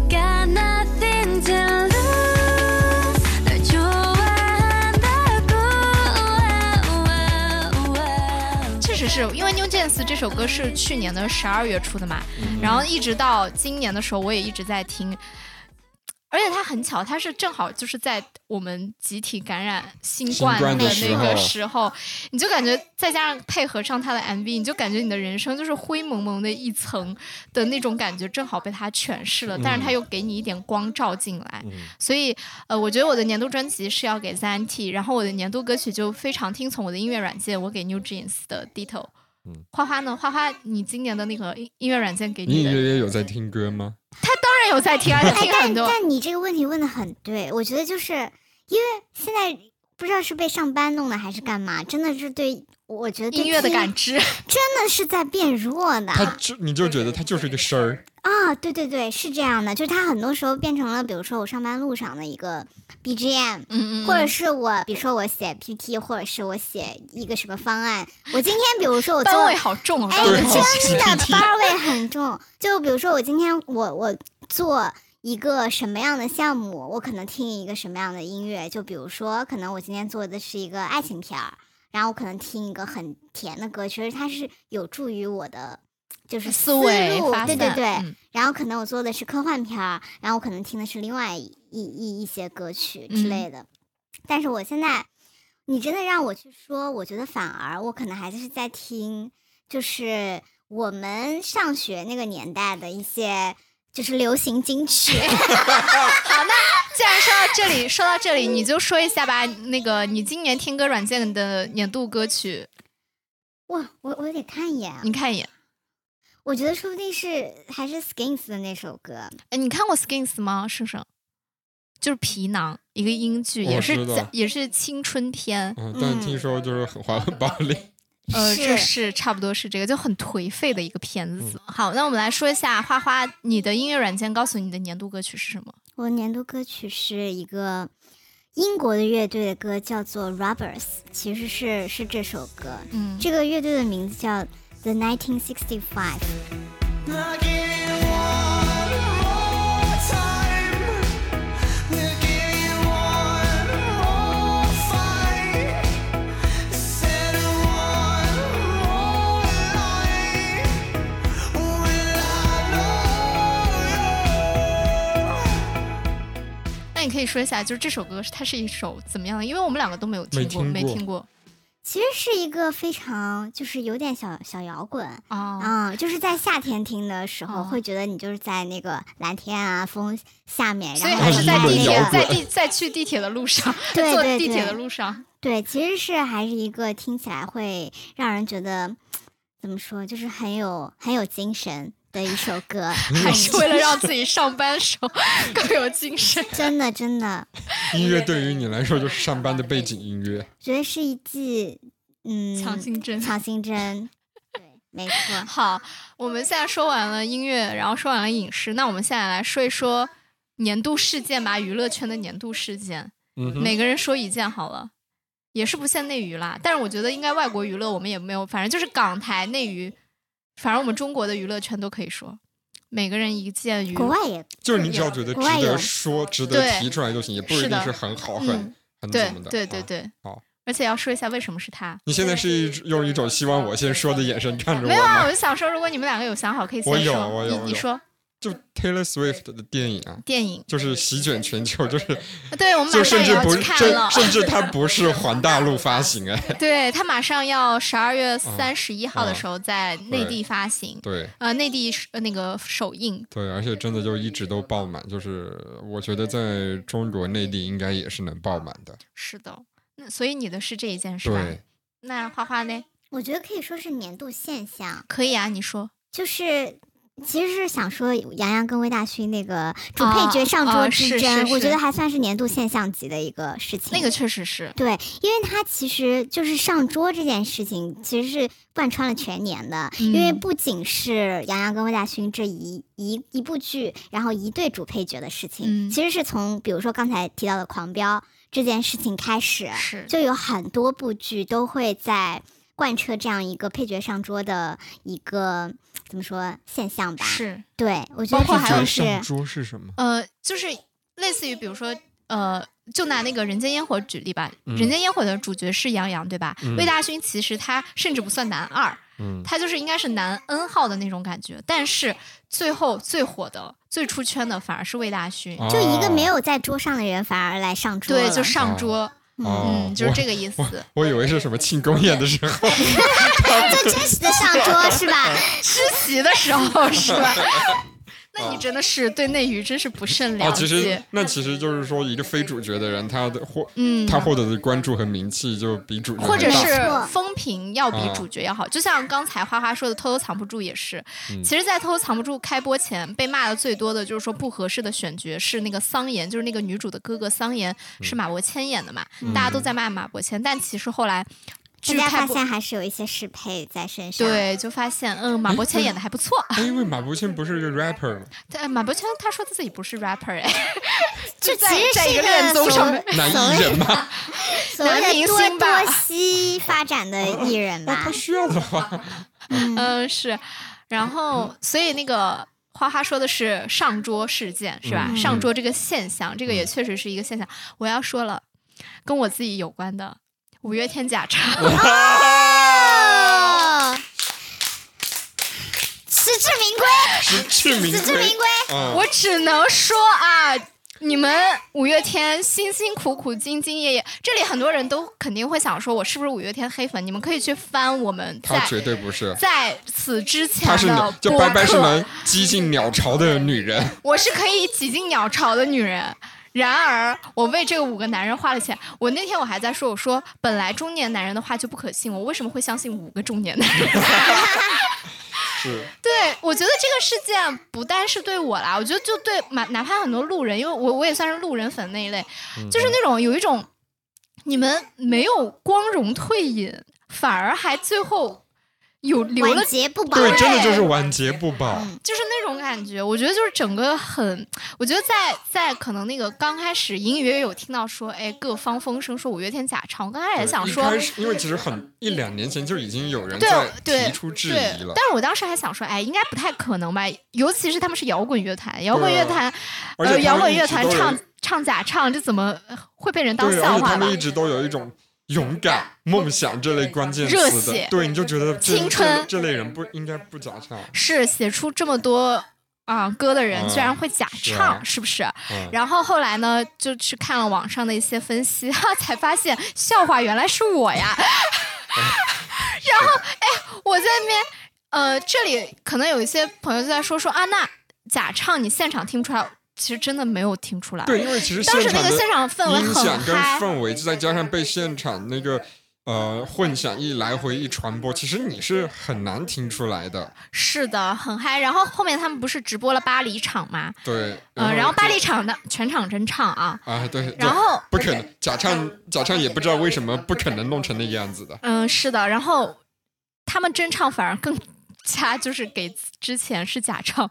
实是因为 New Jeans 这首歌是去年的十二月出的嘛，嗯然后一直到今年的时候，我也一直在听。而且他很巧，他是正好就是在我们集体感染新冠的那个时候时候，你就感觉再加上配合上他的 MV，你就感觉你的人生就是灰蒙蒙的一层的那种感觉，正好被他诠释了，但是他又给你一点光照进来，嗯所以呃，我觉得我的年度专辑是要给 z a n T，然后我的年度歌曲就非常听从我的音乐软件，我给 New Jeans 的 Ditto。嗯花花呢？花花，你今年的那个音音乐软件给你隐你的，约约有在听歌吗？当然有在听，而且听很多。但你这个问题问的很对，我觉得就是因为现在不知道是被上班弄的还是干嘛，真的是对，我觉得音乐的感知，真的是在变弱的他就你就觉得他就是一个声儿，啊！对对对，是这样的，就是它很多时候变成了，比如说我上班路上的一个 BGM，嗯嗯，或者是我，比如说我写 PPT，或者是我写一个什么方案。我今天比如说我做班味好重啊！哎，真的班儿味很重。就比如说，我今天我我做一个什么样的项目，我可能听一个什么样的音乐。就比如说，可能我今天做的是一个爱情片儿，然后我可能听一个很甜的歌，其实它是有助于我的。就是思维路发散对对对，嗯然后可能我做的是科幻片儿，然后我可能听的是另外一一一些歌曲之嗯类的。但是我现在，你真的让我去说，我觉得反而我可能还是在听，就是我们上学那个年代的一些就是流行金曲。好，那既然说到这里，说到这里，你就说一下吧。那个，你今年听歌软件的年度歌曲，哇，我我得看一眼啊，你看一眼。我觉得说不定是还是 Skins 的那首歌。哎，你看过 Skins 吗？盛盛，就是皮囊，一个英剧，也是知道在也是青春片。嗯，但听说就是很滑很暴力。呃，是差不多是这个，就很颓废的一个片子。好，那我们来说一下花花，你的音乐软件告诉你的年度歌曲是什么？我年度歌曲是一个英国的乐队的歌，叫做 Rubbers，其实是是这首歌。嗯，这个乐队的名字叫 The 1965。 I give you one more time. We'll give you one more fight. Set one more line. Will I know you? 那你可以说一下，就是这首歌是它是一首怎么样的？因为我们两个都没有听过，没听过没听过 其实是一个非常就是有点小小摇滚啊。嗯、就是在夏天听的时候，哦会觉得你就是在那个蓝天啊风下面，所以然后还是在地铁在地在去地铁的路上，坐地铁对的路上，对，其实是还是一个听起来会让人觉得怎么说，就是很有很有精神的一首歌，还是为了让自己上班时候 更有精神。真的 真的音乐对于你来说就是上班的背景音乐。觉得是一剂嗯强心针。强心针，对，没错。好，我们现在说完了音乐，然后说完了影视，那我们现在来说一说年度事件吧，娱乐圈的年度事件，嗯，每个人说一件好了，也是不限内娱啦。但是我觉得应该外国娱乐我们也没有，反正就是港台内娱，反正我们中国的娱乐圈都可以说，每个人一件娱。国外也就是你只要觉得值得说、值得提出来就行，也不一定是很好、嗯很很对怎么的。啊对对对，好，而且要说一下为什么是他。你现在是一用一种希望我先说的眼神看着我没有啊，我？就想说，如果你们两个有想好，可以先说。我有我有你你说，就 Taylor Swift 的电影啊，电影，就是席卷全球，就是对我们就马上也要甚至不是，甚去看了。甚至它不是 环大陆发行哎，对它马上要十二月三十一号的嗯时候在内地发行，对呃，内地呃那个首映。对，而且真的就一直都爆满，就是我觉得在中国内地应该也是能爆满的，是的，那所以你的是这一件事吧？对，那花花呢？我觉得可以说是年度现象，可以啊，你说。就是。其实是想说杨洋跟魏大勋那个主配角上桌之争，我觉得还算是年度现象级的一个事情。那个确实是，对，因为他其实就是上桌这件事情，其实是贯穿了全年的。因为嗯。不仅是杨洋跟魏大勋这一一一部剧，然后一对主配角的事情，嗯。其实是从比如说刚才提到的《狂飙》这件事情开始，是。就有很多部剧都会在贯彻这样一个配角上桌的一个怎么说现象吧？，是，对我觉得包括还有这就是上桌是什么？呃，就是类似于比如说，呃，就拿那个《人间烟火》举例吧，嗯人间烟火》的主角是杨洋，对吧？嗯魏大勋其实他甚至不算男二，嗯，他就是应该是男 N 号的那种感觉，但是最后最火的、最出圈的反而是魏大勋，哦就一个没有在桌上的人反而来上桌，对，就上桌，哦嗯，就是这个意思。我以为是什么庆功宴的时候 就真实的上桌是吧？吃席的时候是吧？那你真的是对内娱真是不甚了哦，解。其实那其实就是说，一个非主角的人，他的获嗯，他获得的关注和名气就比主角或者是风评要比啊主角要好，就像刚才花花说的《偷偷藏不住》也是。嗯其实，在《偷偷藏不住》开播前，被骂的最多的就是说不合适的选角是那个桑延，就是那个女主的哥哥桑延嗯是马伯骞演的嘛，大家都在骂马伯骞，但其实后来大家。发现还是有一些适配在身上。，对，就发现嗯，马伯骞演的还不错。哎，因为马伯骞不是一个 rapper 吗？但马伯骞他说他自己不是 rapper 哎，这在其实是在一个恋综所上面 男艺人吧？男明多星吧多西发展的艺人哦，吧他。需要的话，嗯是，然后所以那个。花花说的是上桌事件是吧？嗯上桌这个现象，这个也确实是一个现象。我要说了，跟我自己有关的五月天假唱，哦，实至名归，实至名实至名归。嗯，我只能说啊，你们五月天辛辛苦苦、兢兢业业，这里很多人都肯定会想说，我是不是五月天黑粉？你们可以去翻我们在他绝对不是，在此之前他是的就播白白是能挤进鸟巢的女人。我是可以挤进鸟巢的女人。然而，我为这个五个男人花了钱。我那天我还在说，我说本来中年男人的话就不可信，我为什么会相信五个中年男人？是，对，我觉得这个事件不单是对我啦，我觉得就对哪哪怕很多路人，因为我我也算是路人粉那一类，嗯就是那种有一种你们没有光荣退隐，反而还最后有留了晚节不保。对，真的就是晚节不保。就是那种感觉，我觉得就是整个很，我觉得在在可能那个刚开始隐隐约约有听到说，哎，各方风声说五月天假唱，我刚开始也想说，因为其实很一两年前就已经有人对在对提出质疑了，但是我当时还想说，哎，应该不太可能吧，尤其是他们是摇滚乐团，摇滚乐团，呃，摇滚乐团唱唱假唱，这怎么呃会被人当，笑话吧而且他们一？直都有一种勇敢、梦想这类关键热词血的，对，你就觉得青春这这类人不应该不假唱。是写出这么多啊、歌的人，嗯居然会假唱，啊是不是？嗯，然后后来呢，就去看了网上的一些分析，哈，才发现笑话原来是我呀。然后，哎，我在那边，呃，这里可能有一些朋友就在说说啊，那假唱你现场听不出来，其实真的没有听出来。对，因为其实当时现场的那个现场氛围很音响跟嗨，氛围，再加上被现场那个呃混响一来回一传播，其实你是很难听出来的。是的，很嗨。然后后面他们不是直播了巴黎场吗？对，嗯、然后巴黎场的全场真唱啊，啊，对，然后不可能假唱假唱也不知道为什么不可能弄成那个样子的。嗯，是的，然后他们真唱反而更 加就是给之前是假唱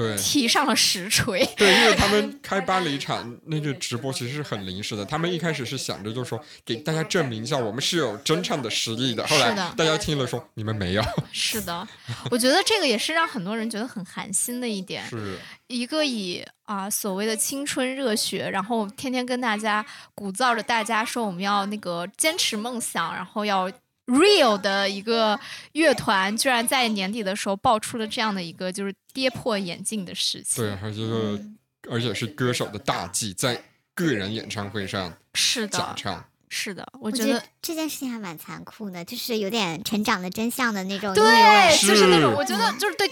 对提上了实锤。对，因为他们 开巴黎场那个直播其实是很临时的，他们一开始是想着就是说给大家证明一下我们是有真唱的实力的，后来大家听了说你们没有，是的，我觉得这个也是让很多人觉得很寒心的一点。是一个以啊、所谓的青春热血，然后天天跟大家鼓噪着大家说我们要那个坚持梦想，然后要 real 的一个乐团，居然在年底的时候爆出了这样的一个就是跌破眼镜的事情。对，而且是而且是歌手的大忌，在个人演唱会上是的，假唱。是的，我我觉得觉得这件事情还蛮残酷的，就是有点成长的真相的那种意对，就是那种我觉得就是对。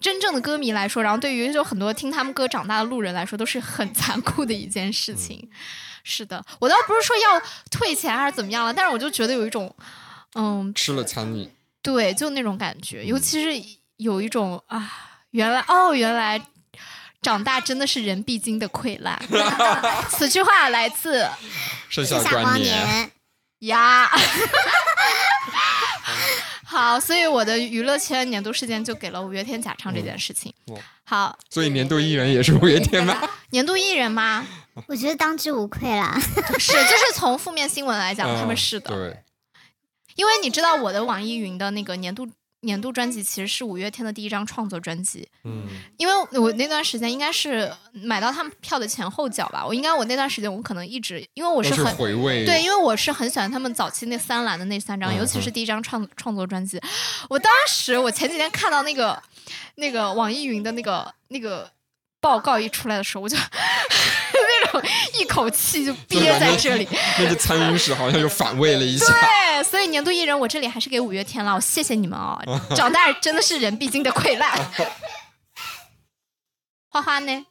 真正的歌迷来说，然后对于就很多听他们歌长大的路人来说，都是很残酷的一件事情。是的，我倒不是说要退钱还是怎么样了，但是我就觉得有一种，嗯，吃了苍蝇，对，就那种感觉，尤其是有一种啊，原来哦，原来长大真的是人必经的溃烂。此句话来自盛夏夏光年。年，呀。好，所以我的娱乐圈年度事件就给了五月天假唱这件事情嗯。好，所以年度艺人也是五月天吗？年度艺人吗？我觉得当之无愧啦。是，就是从负面新闻来讲，他们嗯是的。对，因为你知道我的网易云的那个年度年度专辑其实是五月天的第一张创作专辑，嗯，因为我那段时间应该是买到他们票的前后脚吧，我应该我那段时间我可能一直因为我都是是很回味。对，因为我是很喜欢他们早期那三栏的那三张，嗯尤其是第一张创创作专辑。我当时我前几天看到那个那个网易云的那个那个报告一出来的时候，我就 一口气就憋在这里。那个苍蝇屎好像又反胃了一下。对，所以年度艺人我这里还是给五月天了，我谢谢你们哦、长大真的是人必经的溃烂。花花呢？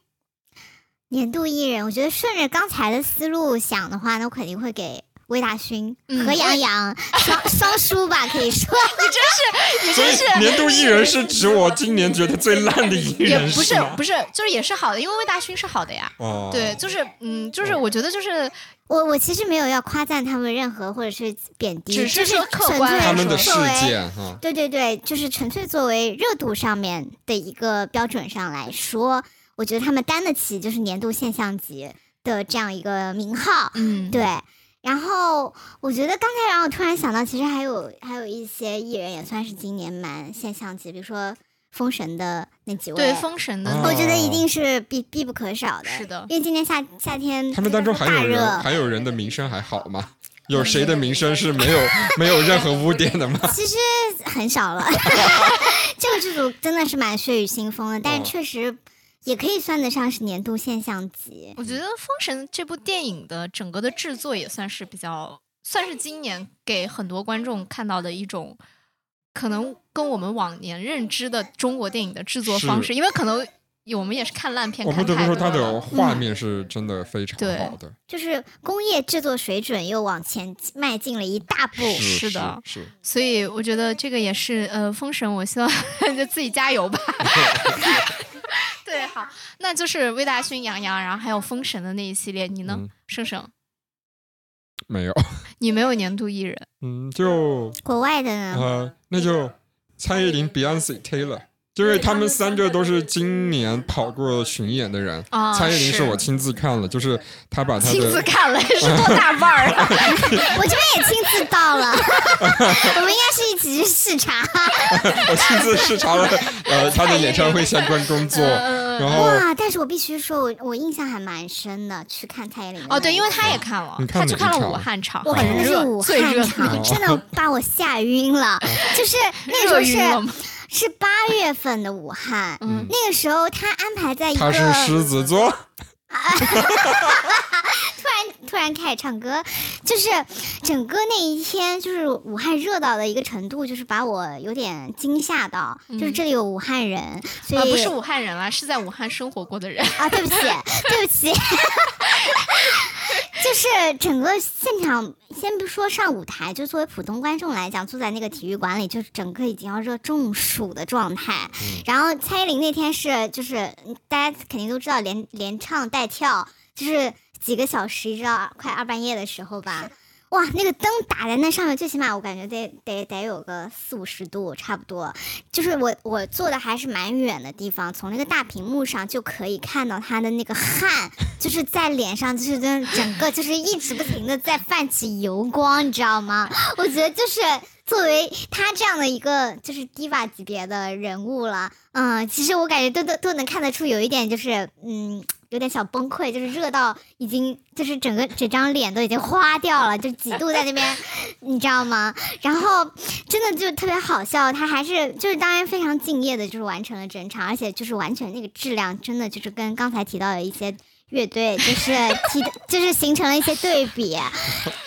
年度艺人，我觉得顺着刚才的思路想的话，那我肯定会给魏大勋、嗯。何阳阳双 双输吧，可以说。你真是，你真是。年度艺人是指我今年觉得最烂的艺人也人，不是不是，就是也是好的，因为魏大勋是好的呀。哦，对，就是嗯，就是我觉得就是我我其实没有要夸赞他们任何或者是贬低，只是说客观他们的事作为件哈，对对对，就是纯粹作为热度上面的一个标准上来说，我觉得他们担得起就是年度现象级的这样一个名号。嗯，对，然后我觉得刚才让我突然想到，其实还有还有一些艺人也算是今年蛮现象级，比如说封神的那几位，对封神的我觉得一定是必必不可少的。是的因为今年夏夏天他们当中还有大热人，还有人的名声还好吗？有谁的名声是没有没有任何污点的吗？其实很少了。这个剧组真的是蛮血雨腥风的，但确实也可以算得上是年度现象级。我觉得《封神》这部电影的整个的制作也算是比较，算是今年给很多观众看到的一种，可能跟我们往年认知的中国电影的制作方式，因为可能我们也是看烂片我不得不说，他。的画面是真的非常好的，就是工业制作水准又往前迈进了一大步。是是的是。所以我觉得这个也是呃，《封神》，我希望 就自己加油吧。对，好，那就是魏大勋、杨洋，然后还有《封神》的那一系列，你呢，嗯盛盛？没有，你没有年度艺人，嗯，就国外的呢？呃，那就蔡依林、Beyonce、Taylor，就是他们三个都是今年跑过巡演的人。啊蔡依林是是我亲自看了，就是他把他亲自看了是多大腕儿啊！我这边也亲自到了，我们应该是一起去视察。我亲自视察了呃他的演唱会相关工作，嗯然后哇！但是我必须说，我我印象还蛮深的，去看蔡依林哦，对，因为他也看了你，看他去看了武汉场，我很热，看的是武汉场，真的把我吓晕了。就是那时候？是是八月份的武汉，嗯。那个时候他安排在一个他是狮子座，突然突然开始唱歌，就是整个那一天，就是武汉热到的一个程度，就是把我有点惊吓到。就是这里有武汉人，所以、啊，不是武汉人啦，是在武汉生活过的人。啊，对不起，对不起，就是整个现场，先不说上舞台，就作为普通观众来讲，坐在那个体育馆里，就是整个已经要热中暑的状态。然后蔡依林那天是，就是嗯大家肯定都知道连连唱带在跳，就是几个小时，一直到快二半夜的时候吧。哇，那个灯打在那上面，最起码我感觉得得得有个四五十度，差不多。就是我我坐的还是蛮远的地方，从那个大屏幕上就可以看到他的那个汗，就是在脸上，就是真整个就是一直不停的在泛起油光，你知道吗？我觉得就是作为他这样的一个就是 diva 级别的人物了，嗯，其实我感觉都都都能看得出有一点就是嗯。有点小崩溃，就是热到已经就是整个整张脸都已经花掉了，就几度在那边，你知道吗？然后真的就特别好笑，他还是就是当然非常敬业的，就是完成了整场，而且就是完全那个质量真的就是跟刚才提到的一些。乐队就是 提，就是形成了一些对比，然后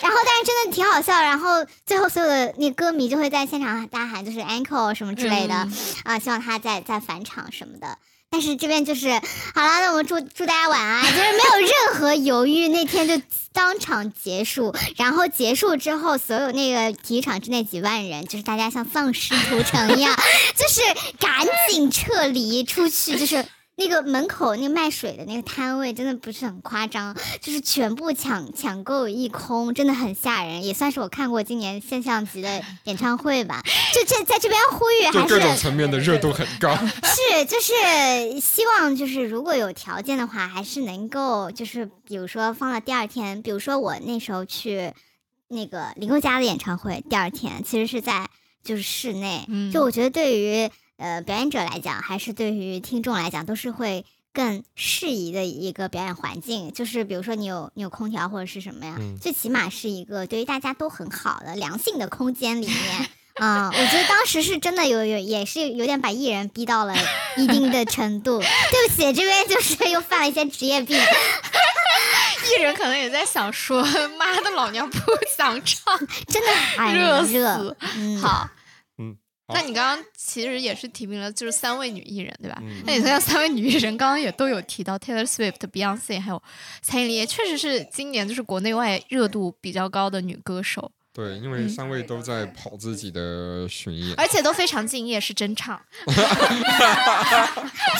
但是真的挺好笑，然后最后所有的那歌迷就会在现场大喊，就是 ankle 什么之类的，嗯啊，希望他再再返场什么的。但是这边就是好了，那我们祝祝大家晚安，就是没有任何犹豫，那天就当场结束。然后结束之后，所有那个体育场之内几万人，就是大家像丧尸屠城一样，就是赶紧撤离出去，就是。那个门口那个卖水的那个摊位真的不是很夸张，就是全部抢抢购一空，真的很吓人，也算是我看过今年现象级的演唱会吧。就这在这边呼吁，还是就各种层面的热度很高。是，就是希望就是如果有条件的话，还是能够就是比如说放到第二天，比如说我那时候去那个林宥嘉的演唱会，第二天其实是在就是室内，嗯就我觉得对于呃表演者来讲，还是对于听众来讲，都是会。更适宜的一个表演环境，就是比如说你有你有空调或者是什么呀，嗯最起码是一个对于大家都很好的良性的空间里面，啊、我觉得当时是真的有有也是有点把艺人逼到了一定的程度。对不起，这边就是又犯了一些职业病。艺人可能也在想说，妈的老娘不想唱，真的很热热嗯好那你刚刚其实也是提名了，就是三位女艺人，对吧？嗯那你像三位女艺人，刚刚也都有提到 Taylor Swift、Beyonce 还有蔡依林，也确实是今年就是国内外热度比较高的女歌手，对，因为三位都在跑自己的巡演，而且都非常敬业，是真唱。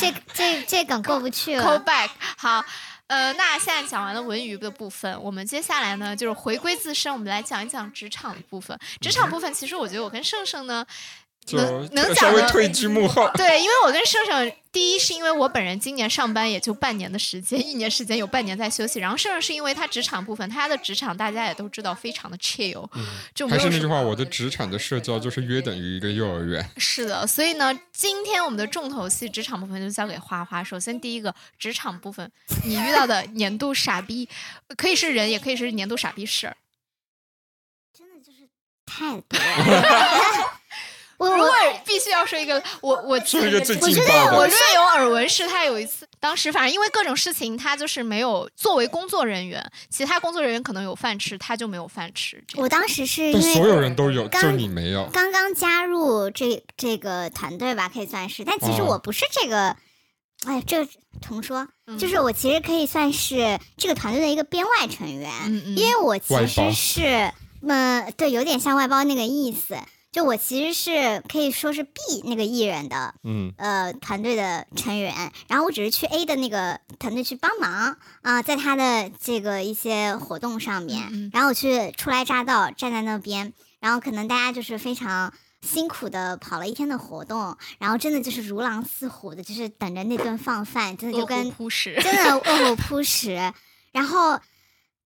这这这梗过不去了 Call 了。back，好。呃，那现在讲完了文娱的部分，我们接下来呢就是回归自身，我们来讲一讲职场的部分。职场部分，其实我觉得我跟盛盛呢，就能能稍微退居幕后。对，因为我跟盛盛，第一是因为我本人今年上班也就半年的时间，一年时间有半年在休息。然后盛盛是因为他职场部分，他的职场大家也都知道非常的 chill，、就还是那句话，我的职场的社交就是约等于一个幼儿园。是的，所以呢，今天我们的重头戏职场部分就交给花花。首先第一个职场部分，你遇到的年度傻逼，可以是人，也可以是年度傻逼事儿。真的就是太多了。我我必须要说一个，我我说一个最我劲爆的。我略有耳闻，是他有一次，当时反正因为各种事情，他就是没有作为工作人员，其他工作人员可能有饭吃，他就没有饭吃。我当时是因为所有人都有，刚就你没有。刚刚加入这这个团队吧，可以算是，但其实哦我不是这个，哎，这个重说，嗯。就是我其实可以算是这个团队的一个编外成员，嗯嗯。因为我其实是，嗯，对，有点像外包那个意思。就我其实是可以说是 B 那个艺人的嗯，呃团队的成员，然后我只是去 A 的那个团队去帮忙啊、在他的这个一些活动上面，然后我去初来乍到站在那边，然后可能大家就是非常辛苦的跑了一天的活动，然后真的就是如狼似虎的，就是等着那顿放饭，真的就跟扑食。真的饿虎扑食，然后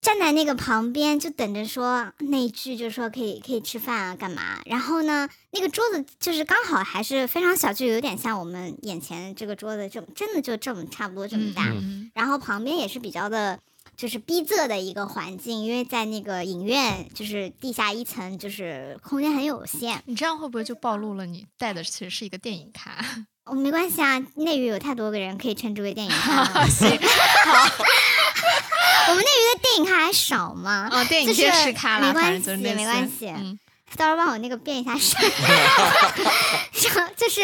站在那个旁边就等着说那一句，就是说可以可以吃饭啊，干嘛？然后呢，那个桌子就是刚好还是非常小，就有点像我们眼前这个桌子这么，真的就这么差不多这么大。嗯然后旁边也是比较的。就是逼仄的一个环境，因为在那个影院，就是地下一层，就是空间很有限。你这样会不会就暴露了你带的其实是一个电影卡？哦，没关系啊，内娱有太多个人可以称之为电影咖了。行，好，我们那娱的电影看还少吗？哦，电影就是没关反正就是系没关系嗯，到时候帮我那个变一下身，然后就是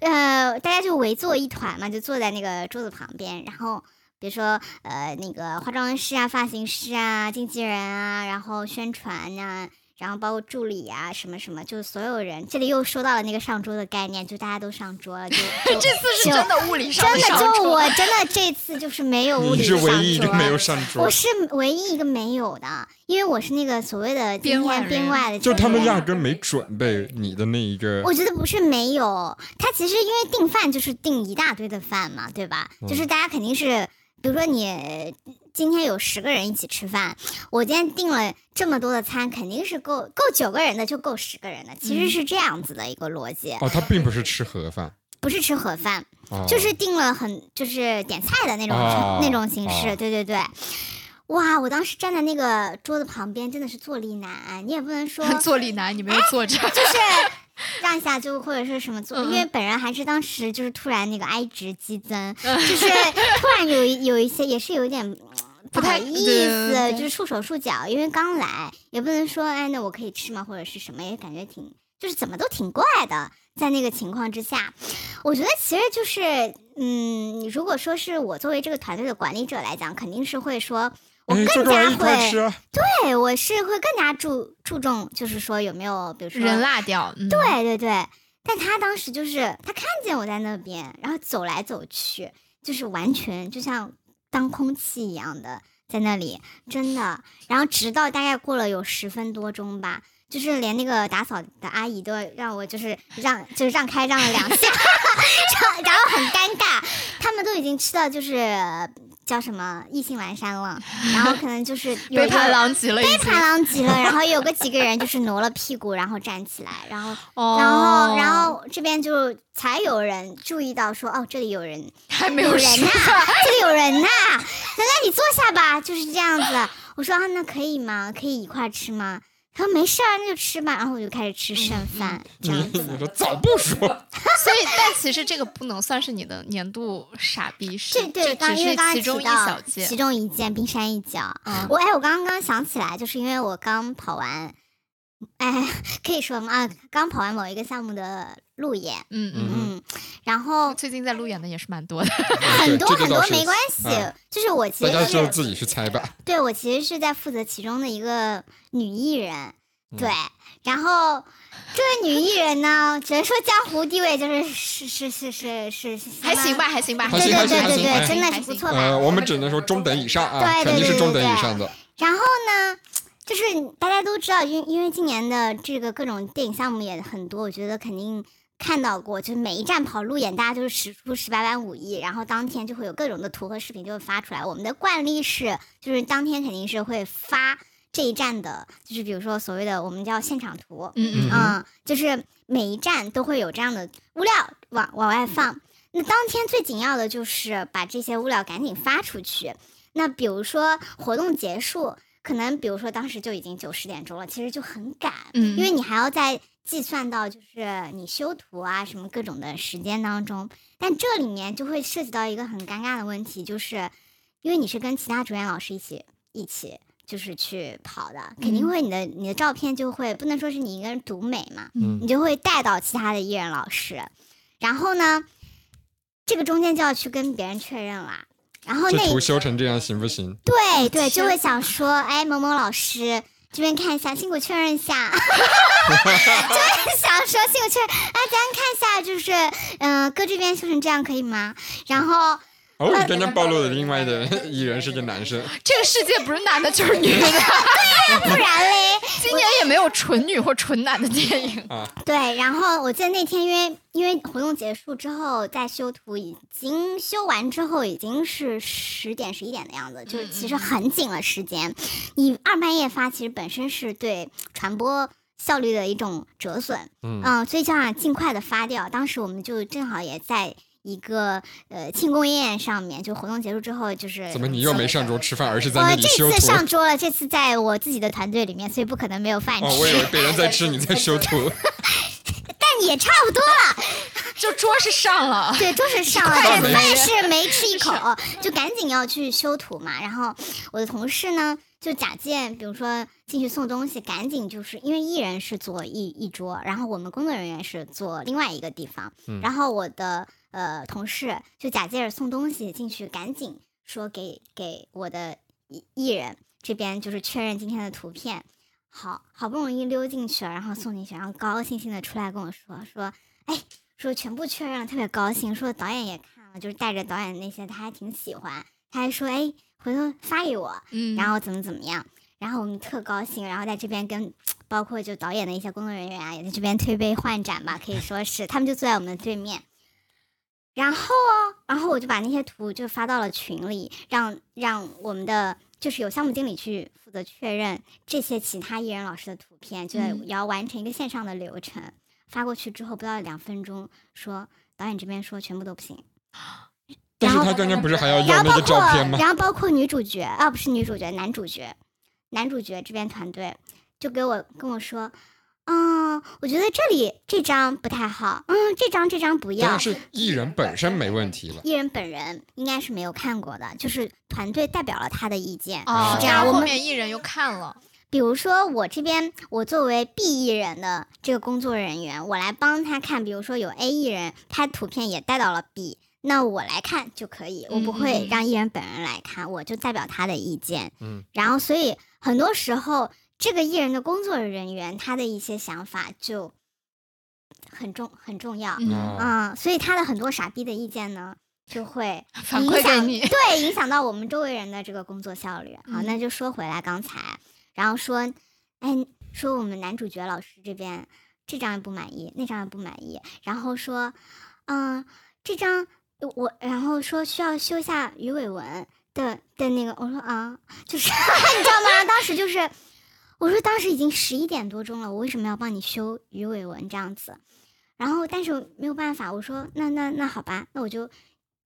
呃，大家就围坐一团嘛，就坐在那个桌子旁边，然后比如说呃那个化妆师啊、发型师啊、经纪人啊，然后宣传啊。然后包括助理啊，什么什么，就是所有人，这里又说到了那个上桌的概念，就大家都上桌了，就 就这次是真的物理上真的上桌就我真的这次就是没有物你是理上唯一一个桌没有上桌我，是唯一一个没有的，因为我是那个所谓的今编外天编外的就他们压根没准备你的那一个。我觉得不是没有，他其实因为订饭就是订一大堆的饭嘛，对吧？嗯就是大家肯定是，比如说你今天有十个人一起吃饭，我今天订了这么多的餐，肯定是够够九个人的，就够十个人的，其实嗯是这样子的一个逻辑。哦，他并不是吃盒饭，不是吃盒饭，哦就是订了很就是点菜的那种、哦那种形式，哦对对对。哇！我当时站在那个桌子旁边，真的是坐立难安。你也不能说 坐立难，你没有坐着。就是 让一下就或者是什么坐，嗯因为本人还是当时就是突然那个 I 值激增，就是突然有一有一些也是有一点。嗯不好意思，就是束手束脚，因为刚来，也不能说哎，那我可以吃吗，或者是什么，也感觉挺，就是怎么都挺怪的。在那个情况之下，我觉得其实就是，嗯，如果说是我作为这个团队的管理者来讲，肯定是会说，我更加会，对我是会更加注注重，就是说有没有，比如说人辣掉，嗯、对对对，但他当时就是他看见我在那边，然后走来走去，就是完全就像当空气一样的在那里，真的。然后直到大概过了有十分多钟吧，就是连那个打扫的阿姨都让我就是让就是让开让了两下，然后然后很尴尬，他们都已经吃到就是叫什么意兴阑珊了，然后可能就是有杯盘有狼藉了，已经。太狼藉了，然后有个几个人就是挪了屁股，然后站起来，然后 哦，然后，然后这边就才有人注意到说，哦，这里有人，还没有有人呐、说这里有人呐、那那你坐下吧，就是这样子。我说啊，那可以吗？可以一块吃吗？他说没事儿，那就吃吧。然后我就开始吃剩饭，这你样子。你 说早不说，所以，但其实这个不能算是你的年度傻逼事，对对，这只是刚因为刚才其中一提到小件其。中一件冰山一角。嗯我哎，我刚刚想起来，就是因为我刚跑完，哎，可以说吗？啊，刚跑完某一个项目的路演，嗯嗯，嗯，然后最近在路演的也是蛮多的。很多很多没关系嗯，就是我其大家实就自己去猜吧。对我其实是在负责其中的一个女艺人，嗯对，然后这位女艺人呢，只能说江湖地位就是是是是是是是还行吧，。还行吧，对行还行对对对对，哎真的是不错呃，吧？我们只能说中等以上啊，对对肯定是中等对对对以上的。然后呢，就是大家都知道，因因为今年的这个各种电影项目也很多，我觉得肯定看到过，就是每一站跑路演，大家就是使出十八般武艺，然后当天就会有各种的图和视频就会发出来。我们的惯例是，就是当天肯定是会发这一站的，就是比如说所谓的我们叫现场图，嗯嗯嗯，就是每一站都会有这样的物料往往外放。那当天最紧要的就是把这些物料赶紧发出去。那比如说活动结束，可能比如说当时就已经九十点钟了，其实就很赶，嗯，因为你还要再计算到就是你修图啊什么各种的时间当中。但这里面就会涉及到一个很尴尬的问题，就是因为你是跟其他主演老师一起一起。就是去跑的，肯定嗯会你的你的照片就会不能说是你一个人独美嘛，嗯你就会带到其他的艺人老师，然后呢，这个中间就要去跟别人确认啦。然后那这图修成这样行不行？对对，就会想说，哎，某某老师这边看一下，辛苦确认一下，就会想说辛苦确认，哎，咱看一下，就是嗯、呃哥这边修成这样可以吗？然后哦，真正暴露的另外的艺人是个男生，这个世界不是男的就是女的，不然嘞，今年也没有纯女或纯男的电影啊。对，然后我记得那天，因为因为活动结束之后在修图，已经修完之后已经是十点十一点的样子，就是其实很紧了时间。你二半夜发，其实本身是对传播效率的一种折损，嗯所以就想尽快的发掉。当时我们就正好也在一个呃庆功宴上面，就活动结束之后，就是怎么你又没上桌吃饭，而是在我那里修图？这次上桌了，这次在我自己的团队里面，所以不可能没有饭吃，哦，我以为别人在吃，你在修图。但也差不多了。就桌是上了，对，桌是上了，但饭是没吃一口，就赶紧要去修图嘛。然后我的同事呢，就假借比如说进去送东西，赶紧就是因为艺人是坐一一桌，然后我们工作人员是坐另外一个地方，嗯然后我的呃同事就假借着送东西进去，赶紧说给给我的艺艺人这边就是确认今天的图片。好好不容易溜进去了，然后送进去，然后高高兴兴的出来跟我说说，哎，说全部确认了，特别高兴，说导演也看了，就是带着导演那些，他还挺喜欢，他还说，哎，回头发给我，嗯，然后怎么怎么样，然后我们特高兴，然后在这边跟包括就导演的一些工作人员啊，也在这边推杯换盏吧，可以说是他们就坐在我们的对面。然后哦，然后我就把那些图就发到了群里，让让我们的就是有项目经理去负责确认这些其他艺人老师的图片，就也要完成一个线上的流程。发过去之后不到两分钟，说导演这边说全部都不行。但是他刚刚不是还要然要那个照片吗？然后包括女主角啊，不是女主角，男主角，男主角这边团队就给我跟我说，嗯，我觉得这里这张不太好，嗯，这张这张不要但。是艺人本身没问题了。艺人本人应该是没有看过的，就是团队代表了他的意见。哦，是这样，我后们面艺人又看了，比如说我这边，我作为 B 艺人的这个工作人员，我来帮他看，比如说有 A 艺人，他图片也带到了 B，那我来看就可以，我不会让艺人本人来看，我就代表他的意见。嗯，然后所以很多时候，这个艺人的工作人员他的一些想法就很重很重要。嗯，所以他的很多傻逼的意见呢，就会 反影响馈给你 对，影响到我们周围人的这个工作效率。好，嗯那就说回来刚才，然后说，哎，说我们男主角老师这边这张也不满意，那张也不满意，然后说，嗯，这张我，然后说需要修一下鱼尾纹的的那个，我说啊，就是 你知道吗？当时就是。我说当时已经十一点多钟了，我为什么要帮你修鱼尾纹这样子？然后但是没有办法，我说那那那好吧，那我就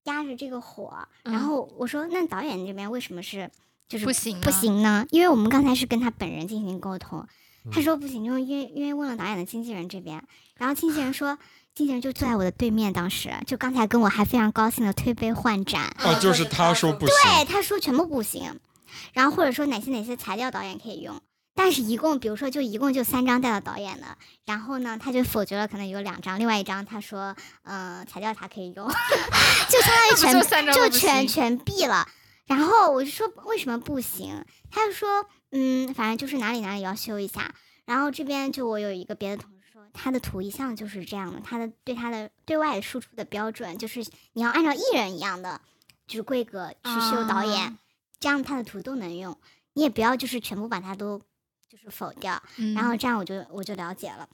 压着这个火。然嗯后我说那导演这边为什么是就是不行不行呢？因为我们刚才是跟他本人进行沟通，嗯他说不行，就因为因为问了导演的经纪人这边，然后经纪人说。经纪人就坐在我的对面，当时就刚才跟我还非常高兴的推杯换盏，哦，就是他说不行，对，他说全部不行，然后或者说哪些哪些材料导演可以用，但是一共比如说就一共就三张带到导演的，然后呢他就否决了可能有两张，另外一张他说嗯、呃材料他可以用，就相当于全就全全毙了。然后我就说为什么不行？他就说嗯反正就是哪里哪里要修一下。然后这边就我有一个别的同事说，他的图一向就是这样的，他的对他的对外输出的标准就是你要按照艺人一样的就是规格去修导演，啊这样他的图都能用。你也不要就是全部把它都就是否掉，嗯然后这样我就我就了解了。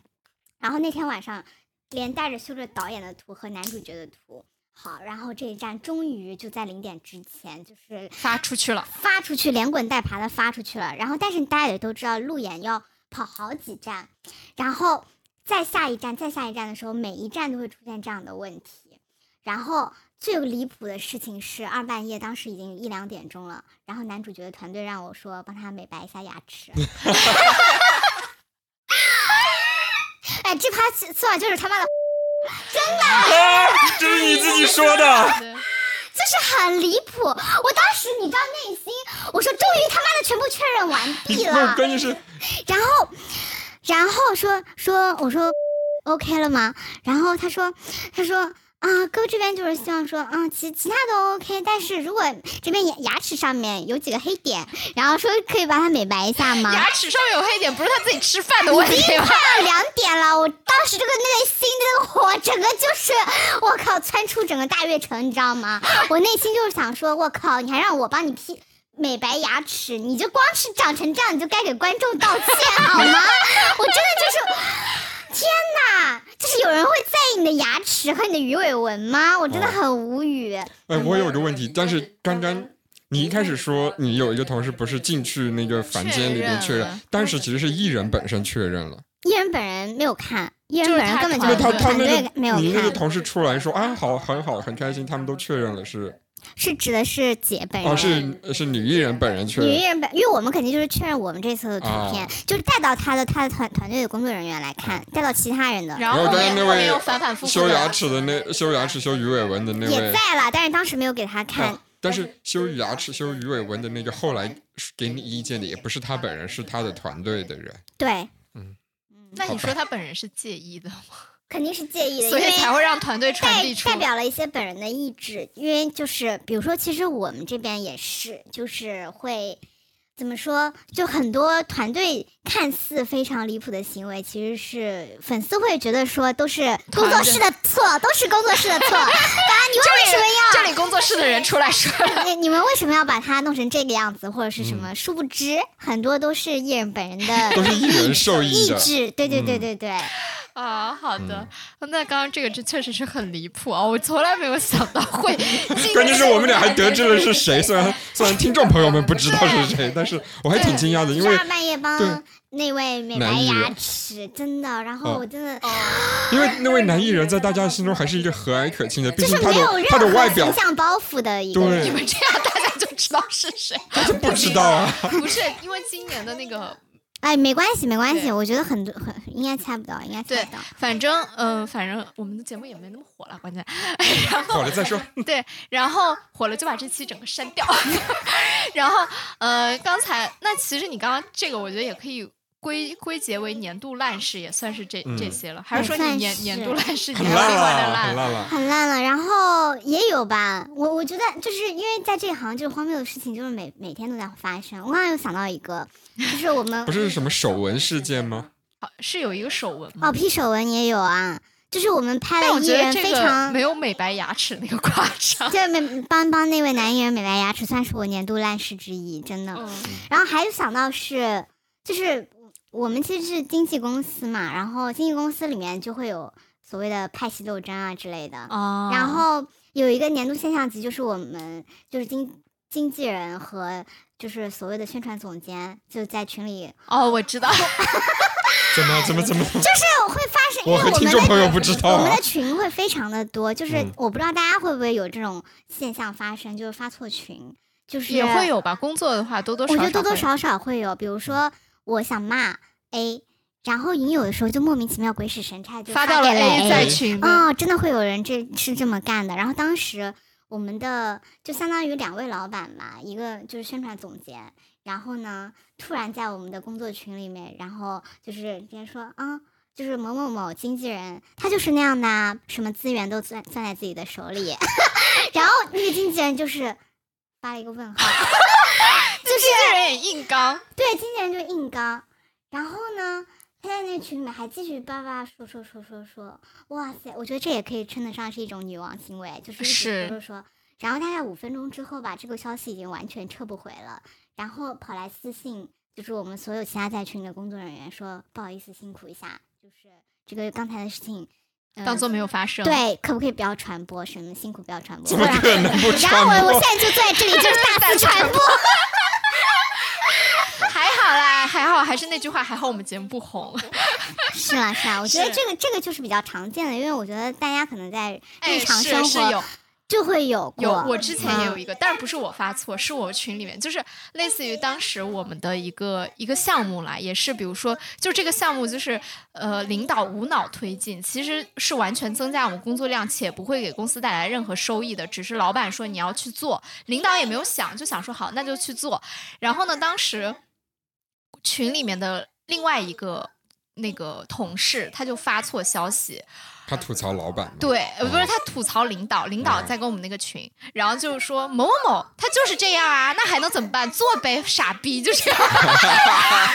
然后那天晚上连带着修着导演的图和男主角的图，好，然后这一站终于就在零点之前就是发出去了，发出去，连滚带爬的发出去了。然后，但是大家也都知道，路演要跑好几站，然后再下一站，再下一站的时候，每一站都会出现这样的问题。然后最离谱的事情是，二半夜当时已经一两点钟了，然后男主角的团队让我说帮他美白一下牙齿。哎，这趴策划就是他妈的，啊，这是你自己说的。就是很离谱。我当时你知道内心，我说终于他妈的全部确认完毕不，了。关键是然后，然后说说我说 OK 了吗？然后他说他说啊，哥这边就是希望说嗯，其其他都 OK，但是如果这边牙牙齿上面有几个黑点，然后说可以把它美白一下吗？牙齿上面有黑点，不是他自己吃饭的问题吗？快要两点了，我当时这个那个心那个火，整个就是我靠，窜出整个大悦城，你知道吗？我内心就是想说，我靠，你还让我帮你 P 美白牙齿，你就光是长成这样，你就该给观众道歉好吗？我真的就是，天哪，就是有人会在意你的牙齿和你的鱼尾纹吗？我真的很无语。哎，我有一个问题，但是刚刚你一开始说你有一个同事不是进去那个房间里面确认确认了，但是其实是艺人本身确认了，艺人本人没有看，艺人本人根本就因为他他团那个没有你那个，同事出来说啊好很好很开心，他们都确认了是是指的是姐本人。哦是是女艺人本人确认女艺人本，因为我们肯定就是确认我们这次的图片，啊就是带到他的他的团团队的工作人员来看，带到其他人的然后刚刚那位修牙，齿的那修牙齿修鱼尾纹的那也，在了，但是当时没有给他看。啊但是修牙齿修鱼尾纹的那个后来给你意见的也不是他本人，是他的团队的人。对，嗯那你说他本人是介意的吗？肯定是介意的，所以才会让团队传代递出代表了一些本人的意志，因为就是比如说，其实我们这边也是，就是会怎么说，就很多团队看似非常离谱的行为，其实是粉丝会觉得说都是工作室的错，都是工作室的错。啊，你们为什么要？这里工作室的人出来说，你你们为什么要把它弄成这个样子，或者是什么？殊不知，很多都是艺人本人的都是艺人受益的。意志。对对对嗯对对，啊，好的，那刚刚这个这确实是很离谱啊！我从来没有想到会 关键是我们俩还得知了是谁，虽然虽然听众朋友们不知道是谁，但是我还挺惊讶的，因为半夜帮对那位美白牙齿，真的，然后哦我真的因为那位男艺人在大家心中还是一个和蔼可亲的，毕就是竟他没有任的他的外何表形象包袱的一个对人。你们这样大家就知道是谁。他就不知道啊。不是因为今年的那个，哎，没关系，没关系，我觉得很多很应该猜不到，应该猜对不到。反正嗯、呃反正我们的节目也没那么火了，关键。然后好了再说，对，然后火了就把这期整个删掉。然后呃，刚才那其实你刚刚这个，我觉得也可以。归归结为年度烂事，也算是这、嗯这些了，还是说你年年度烂事，你烂了，很烂？了。很烂了，然后也有吧，我我觉得就是因为在这行，就是荒谬的事情，就是每每天都在发生。我刚刚又想到一个，就是我们 不是什么手纹事件吗？好是有一个手纹吗？哦，P 手纹也有啊，就是我们拍了艺人非常没有美白牙齿那个夸张。对美帮帮那位男艺人美白牙齿，算是我年度烂事之一，真的。嗯，然后还有想到是，就是我们其实是经纪公司嘛，然后经纪公司里面就会有所谓的派系斗争啊之类的。哦然后有一个年度现象级，就是我们就是经经纪人和就是所谓的宣传总监就在群里，哦，我知道，怎么怎么怎么？就是会发生，因为我们的听众朋友不知道啊我们的。群会非常的多，就是嗯我不知道大家会不会有这种现象发生，就是发错群，就是也会。有吧。工作的话，多多少少我觉得多多少少会有，比如说我想骂 A，然后你有的时候就莫名其妙鬼使神差就发到了 A 在群里。哦，真的会有人这是这么干的。然后当时我们的就相当于两位老板嘛，一个就是宣传总监，然后呢突然在我们的工作群里面，然后就是别人说啊。就是某某某经纪人，他就是那样的啊，什么资源都攥攥在自己的手里，然后那个经纪人就是发了一个问号，经纪人也硬刚，对，经纪人就硬刚，然后呢，他在那群里面还继续叭叭说说说说说，哇塞，我觉得这也可以称得上是一种女王行为，就是一直是。说说说，然后大概五分钟之后吧，这个消息已经完全撤不回了，然后跑来私信，就是我们所有其他在群的工作人员说，不好意思，辛苦一下，就是这个刚才的事情。呃当做没有发生。，对，可不可以不要传播？什么辛苦不要传播？怎么不然可能不 传播后我我现？在就坐在这里，就是大肆传播。还好啦，还好，还是那句话，还好我们节目不红。是啦是啦，我觉得这个这个就是比较常见的，因为我觉得大家可能在哎，日常生活是有就会有过。有，我之前也有嗯一个，但是不是我发错，是我群里面，就是类似于当时我们的一个一个项目啦，也是比如说，就这个项目就是呃领导无脑推进，其实是完全增加我们工作量，且不会给公司带来任何收益的，只是老板说你要去做，领导也没有想，就想说好那就去做，然后呢，当时群里面的另外一个那个同事他就发错消息，他吐槽老板。对，呃不是他吐槽领导，领导嗯在跟我们那个群，然后就是说某某某他就是这样啊，那还能怎么办？做呗，傻逼，就这样。哦，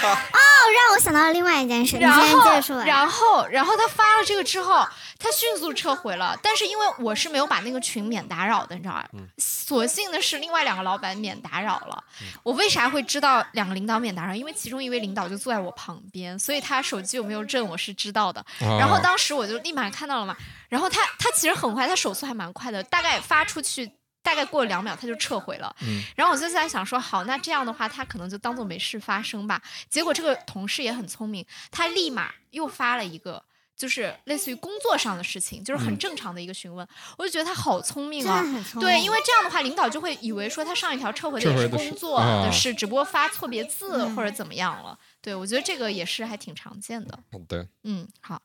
让我想到了另外一件事，你然先接后着说。然后，然后他发了这个之后，他迅速撤回了。但是因为我是没有把那个群免打扰的，你知道吧？嗯所幸的是，另外两个老板免打扰了。我为啥会知道两个领导免打扰？因为其中一位领导就坐在我旁边，所以他手机有没有震我是知道的。啊然后当时我就立马看到了嘛，然后他他其实很快，他手速还蛮快的，大概发出去。大概过了两秒，他就撤回了。嗯然后我就在想说，好，那这样的话，他可能就当做没事发生吧。结果这个同事也很聪明，他立马又发了一个，就是类似于工作上的事情，就是很嗯正常的一个询问。我就觉得他好聪明啊。明。对，因为这样的话，领导就会以为说他上一条撤回的工作啊的事，只不过发错别字嗯或者怎么样了。对，我觉得这个也是还挺常见的。好的，嗯，好。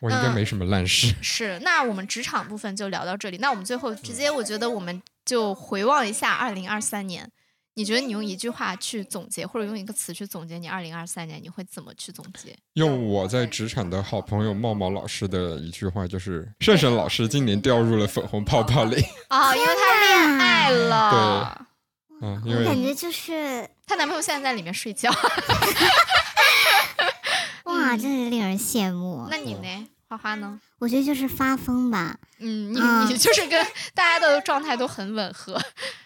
我应该没什么烂事。是，那我们职场部分就聊到这里。那我们最后直接，我觉得我们就回望一下二零二三年。你觉得你用一句话去总结，或者用一个词去总结你二零二三年，你会怎么去总结？用我在职场的好朋友茂茂老师的一句话，就是盛盛老师今年掉入了粉红泡泡里。哦，因为他恋爱了，嗯，因为我感觉就是她男朋友现在在里面睡觉。哇，真是令人羡慕。那你呢，花花呢？我觉得就是发疯吧，嗯，你啊你就是跟大家的状态都很吻合，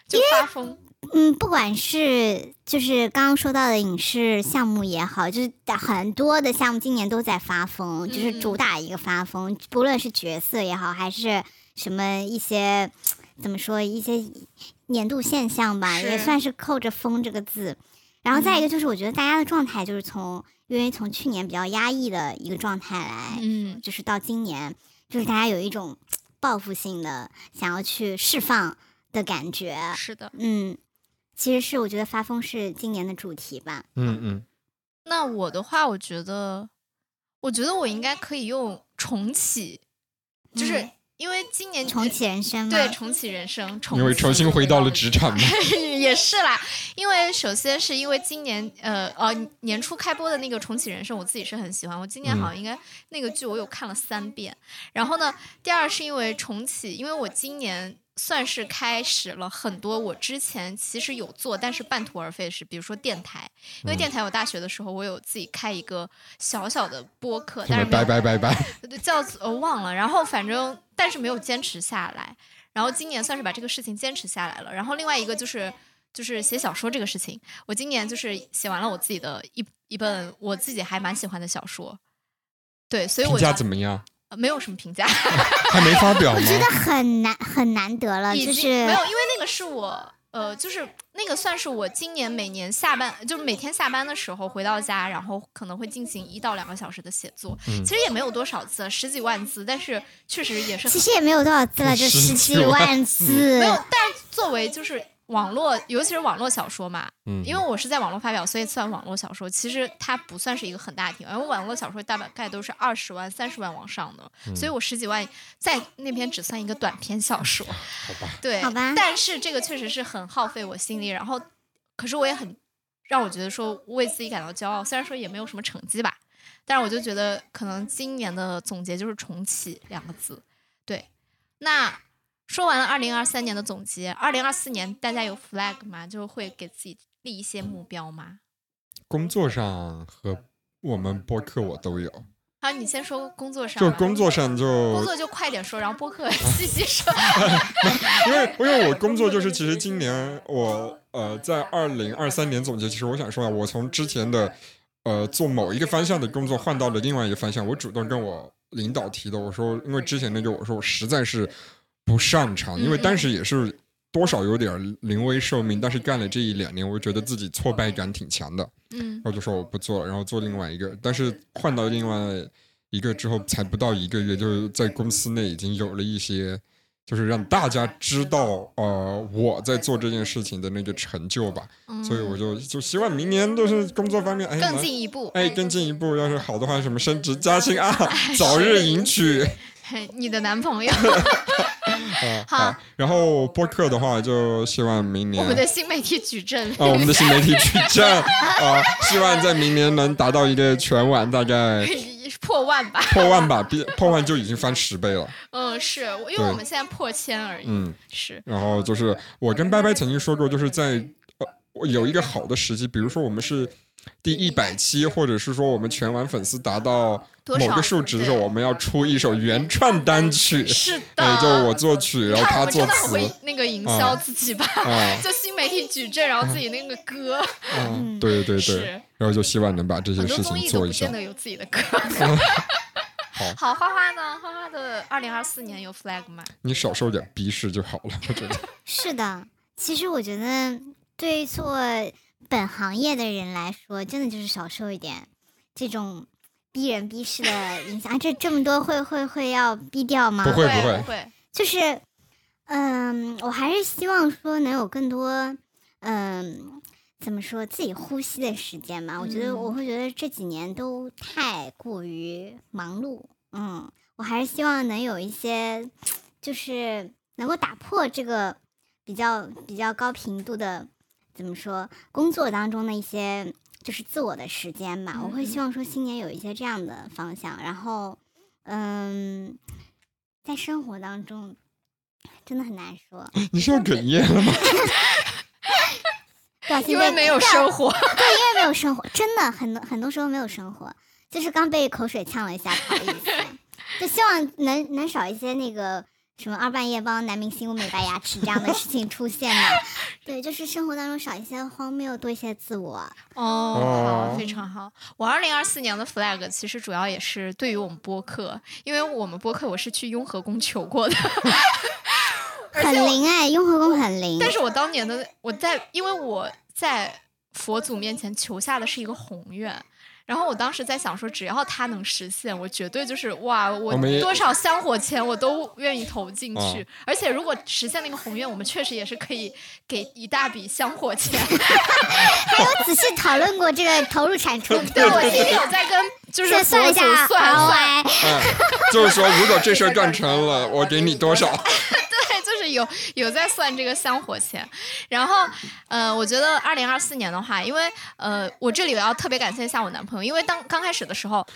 就发疯。嗯，不管是就是刚刚说到的影视项目也好，就是很多的项目今年都在发疯，就是主打一个发疯，不论是角色也好，还是什么一些怎么说一些年度现象吧，也算是扣着“疯”这个字。然后再一个就是，我觉得大家的状态就是从，因为从去年比较压抑的一个状态来，嗯，就是到今年，就是大家有一种 报复性的想要去释放的感觉。是的。嗯，其实是我觉得发疯是今年的主题吧。嗯嗯，那我的话，我觉得，我觉得我应该可以用重启，就是嗯因为今年重启人生吗？对重启人生，重因为重新回到了职场嘛。也是啦，因为首先是因为今年呃呃年初开播的那个重启人生，我自己是很喜欢，我今年好像应该那个剧我有看了三遍。然后呢，第二是因为重启，因为我今年算是开始了很多我之前其实有做但是半途而废的事，比如说电台，因为电台我大学的时候我有自己开一个小小的播客，但是拜拜拜拜，对叫呃忘了，然后反正但是没有坚持下来，然后今年算是把这个事情坚持下来了。然后另外一个就是就是写小说这个事情，我今年就是写完了我自己的一一本我自己还蛮喜欢的小说，对，所以评我就价怎么样？呃没有什么评价，还没发表吗？觉得很难很难得了，已经就是没有，因为那个是我。呃，就是那个算是我今年每年下班，就是每天下班的时候回到家，然后可能会进行一到两个小时的写作。嗯其实也没有多少字，十几万字，但是确实也是其实也没有多少字了，就十十几几万万字没。有，但是作为就是网络，尤其是网络小说嘛，嗯，因为我是在网络发表，所以算网络小说。其实它不算是一个很大体，因为网络小说大概都是二十万、三十万往上的，嗯所以我十几万在那边只算一个短篇小说。好吧，对，好吧但是这个确实是很耗费我心力，然后，可是我也很让我觉得说为自己感到骄傲，虽然说也没有什么成绩吧，但是我就觉得可能今年的总结就是重启两个字。对，那说完了二零二三年的总结，二零二四年大家有 flag 吗？就会给自己立一些目标吗？工作上和我们播客我都有，好，你先说工作上，就工作上就工作就快点说，然后播客 细细说。因为因为我工作就是，其实 今年我呃在二零二三年总结，其实我想说啊，我从之前的呃做某一个方向的工作换到了另外一个方向，我主动跟我领导提的，我说因为之前那个我说我实在是不擅长，因为当时也是多少有点临危受命，但是干了这一两年，我觉得自己挫败感挺强的，嗯然后就说我不做了，然后做另外一个，但是换到另外一个之后，才不到一个月，就是在公司内已经有了一些，就是让大家知道，呃，我在做这件事情的那个成就吧。嗯，所以我就就希望明年就是工作方面，哎，更进一步。哎，更进一步，要是好的话，什么升职加薪啊，早日迎娶嘿 你的男朋友，啊！好。好，然后播客的话，就希望明年我们的新媒体矩阵。啊，我们的新媒体矩阵。啊，希望在明年能达到一个全网大概 破万吧，破万吧，比破万就已经翻十倍了。嗯，是因为我们现在破千而已，嗯，是，然后就是我跟拜拜曾经说过，就是在呃有一个好的时机，比如说我们是第一百期，或者是说我们全网粉丝达到某个数值的时候，我们要出一首原创单曲。是的，哎，就我作曲，然后他作词我们真的很词会那个营销啊自己吧，啊就新媒体矩阵，然后自己那个歌，嗯，对对对，然后就希望能把这些事情做一下见。得有自己的歌。好好，花花呢？花花的二零二四年有 flag 吗？你少受点逼视就好了，我觉得。是的，其实我觉得对于做本行业的人来说，真的就是少受一点这种逼人逼事的 影响。啊这这么多会会会要逼掉吗？不会不会不会，就是，嗯，我还是希望说能有更多，嗯，怎么说自己呼吸的时间嘛。我觉得嗯我会觉得这几年都太过于忙碌，嗯，我还是希望能有一些，就是能够打破这个比较比较高频度的，怎么说工作当中的一些。就是自我的时间吧，我会嗯希望说新年有一些这样的方向，然后，嗯，在生活当中真的很难说，你是要哽咽了吗？因为没有生活。对，因为没有生活，真的很多很多时候没有生活，就是刚被口水呛了一下，不好意思，就希望能能少一些那个什么二半夜帮男明星美白牙齿这样的事情出现吧。对，就是生活当中少一些荒谬，多一些自我。哦，哦好，非常好。我二零二四年的 flag 其实主要也是对于我们播客，因为我们播客我是去雍和宫求过的，很灵哎，雍和宫很灵。但是我当年的我在，因为我在佛祖面前求下的是一个宏愿。然后我当时在想说，只要它能实现，我绝对就是哇，我多少香火钱我都愿意投进去。哦而且如果实现那个宏愿，我们确实也是可以给一大笔香火钱。还有仔细讨论过这个投入产出。对我今天有在跟就是算了一下算好算，就是说，如果这事儿 干成了，我给你多少？对，就是有有在算这个香火钱。然后，呃，我觉得二零二四年的话，因为呃，我这里要特别感谢一下我男朋友，因为当刚开始的时候。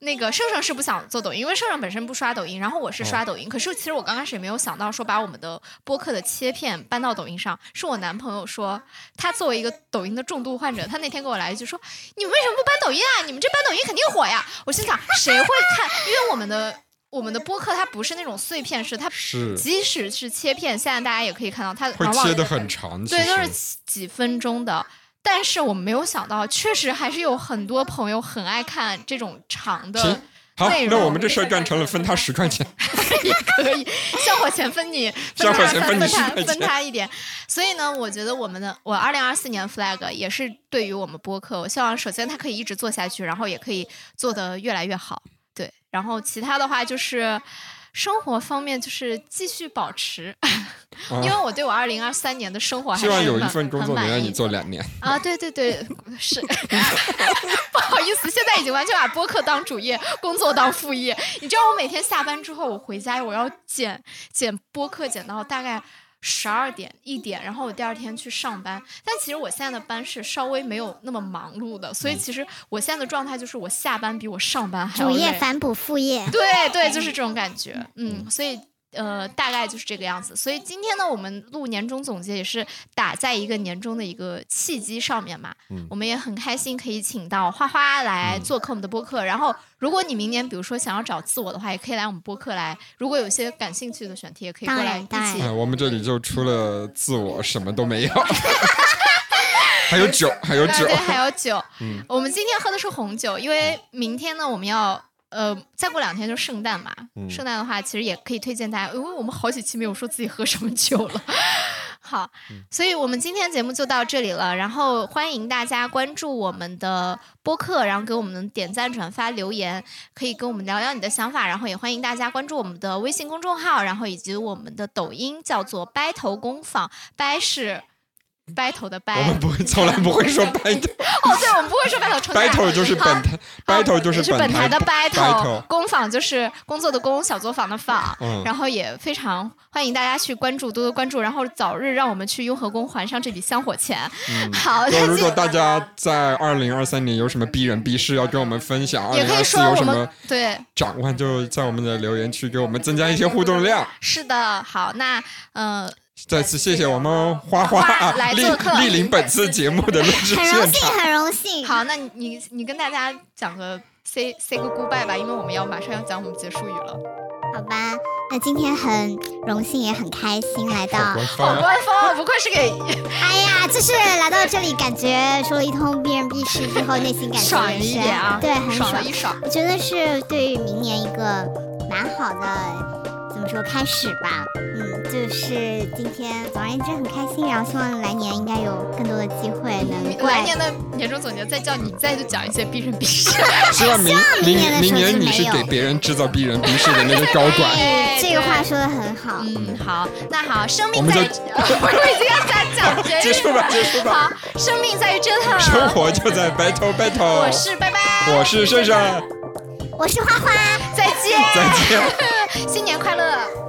那个盛盛是不想做抖音，因为盛盛本身不刷抖音，然后我是刷抖音。可是其实我刚开始也没有想到说把我们的播客的切片搬到抖音上，是我男朋友说，他作为一个抖音的重度患者，他那天给我来一句说：“你们为什么不搬抖音啊？你们这搬抖音肯定火呀！”我心想，谁会看？因为我们的我们的播客它不是那种碎片式，它是即使是切片，现在大家也可以看到，它会切的很长，其对，都是几几分钟的。但是我没有想到，确实还是有很多朋友很爱看这种长的内，容那我们这事儿干成了，分他十块钱。也可以，香火钱分你，分他钱分他10块钱分他一点。所以呢，我觉得我们的我二零二四年 flag 也是对于我们播客，我希望首先它可以一直做下去，然后也可以做得越来越好。对，然后其他的话就是。生活方面就是继续保持，因为我对我二零二三年的生活还是啊希望有一很份工作能让你做两年。啊，对对对，是，不好意思，现在已经完全把播客当主业，工作当副业。你知道我每天下班之后，我回家我要剪剪播客，剪到大概十二点一点，然后我第二天去上班。但其实我现在的班是稍微没有那么忙碌的，所以其实我现在的状态就是我下班比我上班还要累主业反哺副业。对对，就是这种感觉。嗯，所以呃，大概就是这个样子。所以今天呢，我们录年终总结也是打在一个年终的一个契机上面嘛。嗯我们也很开心可以请到花花来做客我们的播客。然后，如果你明年比如说想要找自我的话，也可以来我们播客来。如果有些感兴趣的选题，也可以过来一起我们这里就除了自我什么都没有，还有酒，还有酒对对，。还有酒。嗯我们今天喝的是红酒，因为明天呢，我们要呃，再过两天就圣诞嘛。嗯圣诞的话，其实也可以推荐大家，因为我们好几期没有说自己喝什么酒了。好，嗯所以我们今天节目就到这里了。然后欢迎大家关注我们的播客，然后给我们点赞、转发、留言，可以跟我们聊聊你的想法。然后也欢迎大家关注我们的微信公众号，然后以及我们的抖音，叫做“掰头工坊”，掰是。掰头的掰，我们不会，从来不会说 battle，哦，对，我们不会说 battle，battle 就是本台，battle 就是是本台的 battle，battle 工坊就是工作的工，小作坊的坊。嗯然后也非常欢迎大家去关注，多多关注，然后早日让我们去雍和宫还上这笔香火钱。好，那如果大家在二零二三年有什么逼人逼事要跟我们分享，二也可以说我们有什么对，展望，就在我们的留言区给我们增加一些互动量。是的，好，那呃，再次谢谢我们花花莅来做客莅临本次节目的录制很荣幸，很荣幸。好，那你你你跟大家讲个 say say 个 goodbye 吧，因为我们要马上要讲我们结束语了。好吧，那今天很荣幸，也很开心来到。官好方啊官方，不愧是给 哎呀，就是来到这里，感觉说了一通逼人逼事之后，内心感觉爽一点啊，对，很爽了一爽。我觉得是对于明年一个蛮好的，说开始吧。嗯，就是今天，总而言之很开心，然后希望来年应该有更多的机会能过来。来年的年终总结再叫你再就讲一些逼人逼事。希望明明明年的明年时候就没有你是给别人制造逼人逼事的那个高管。哎 这个话说的很好。嗯，好，那好，生我们命在就于，我已经要讲讲结结束吧，结束吧。好，生命在于折腾。生活就在 battle battle。我是拜拜，我是盛盛，我是花花。再见，再见。新年快乐。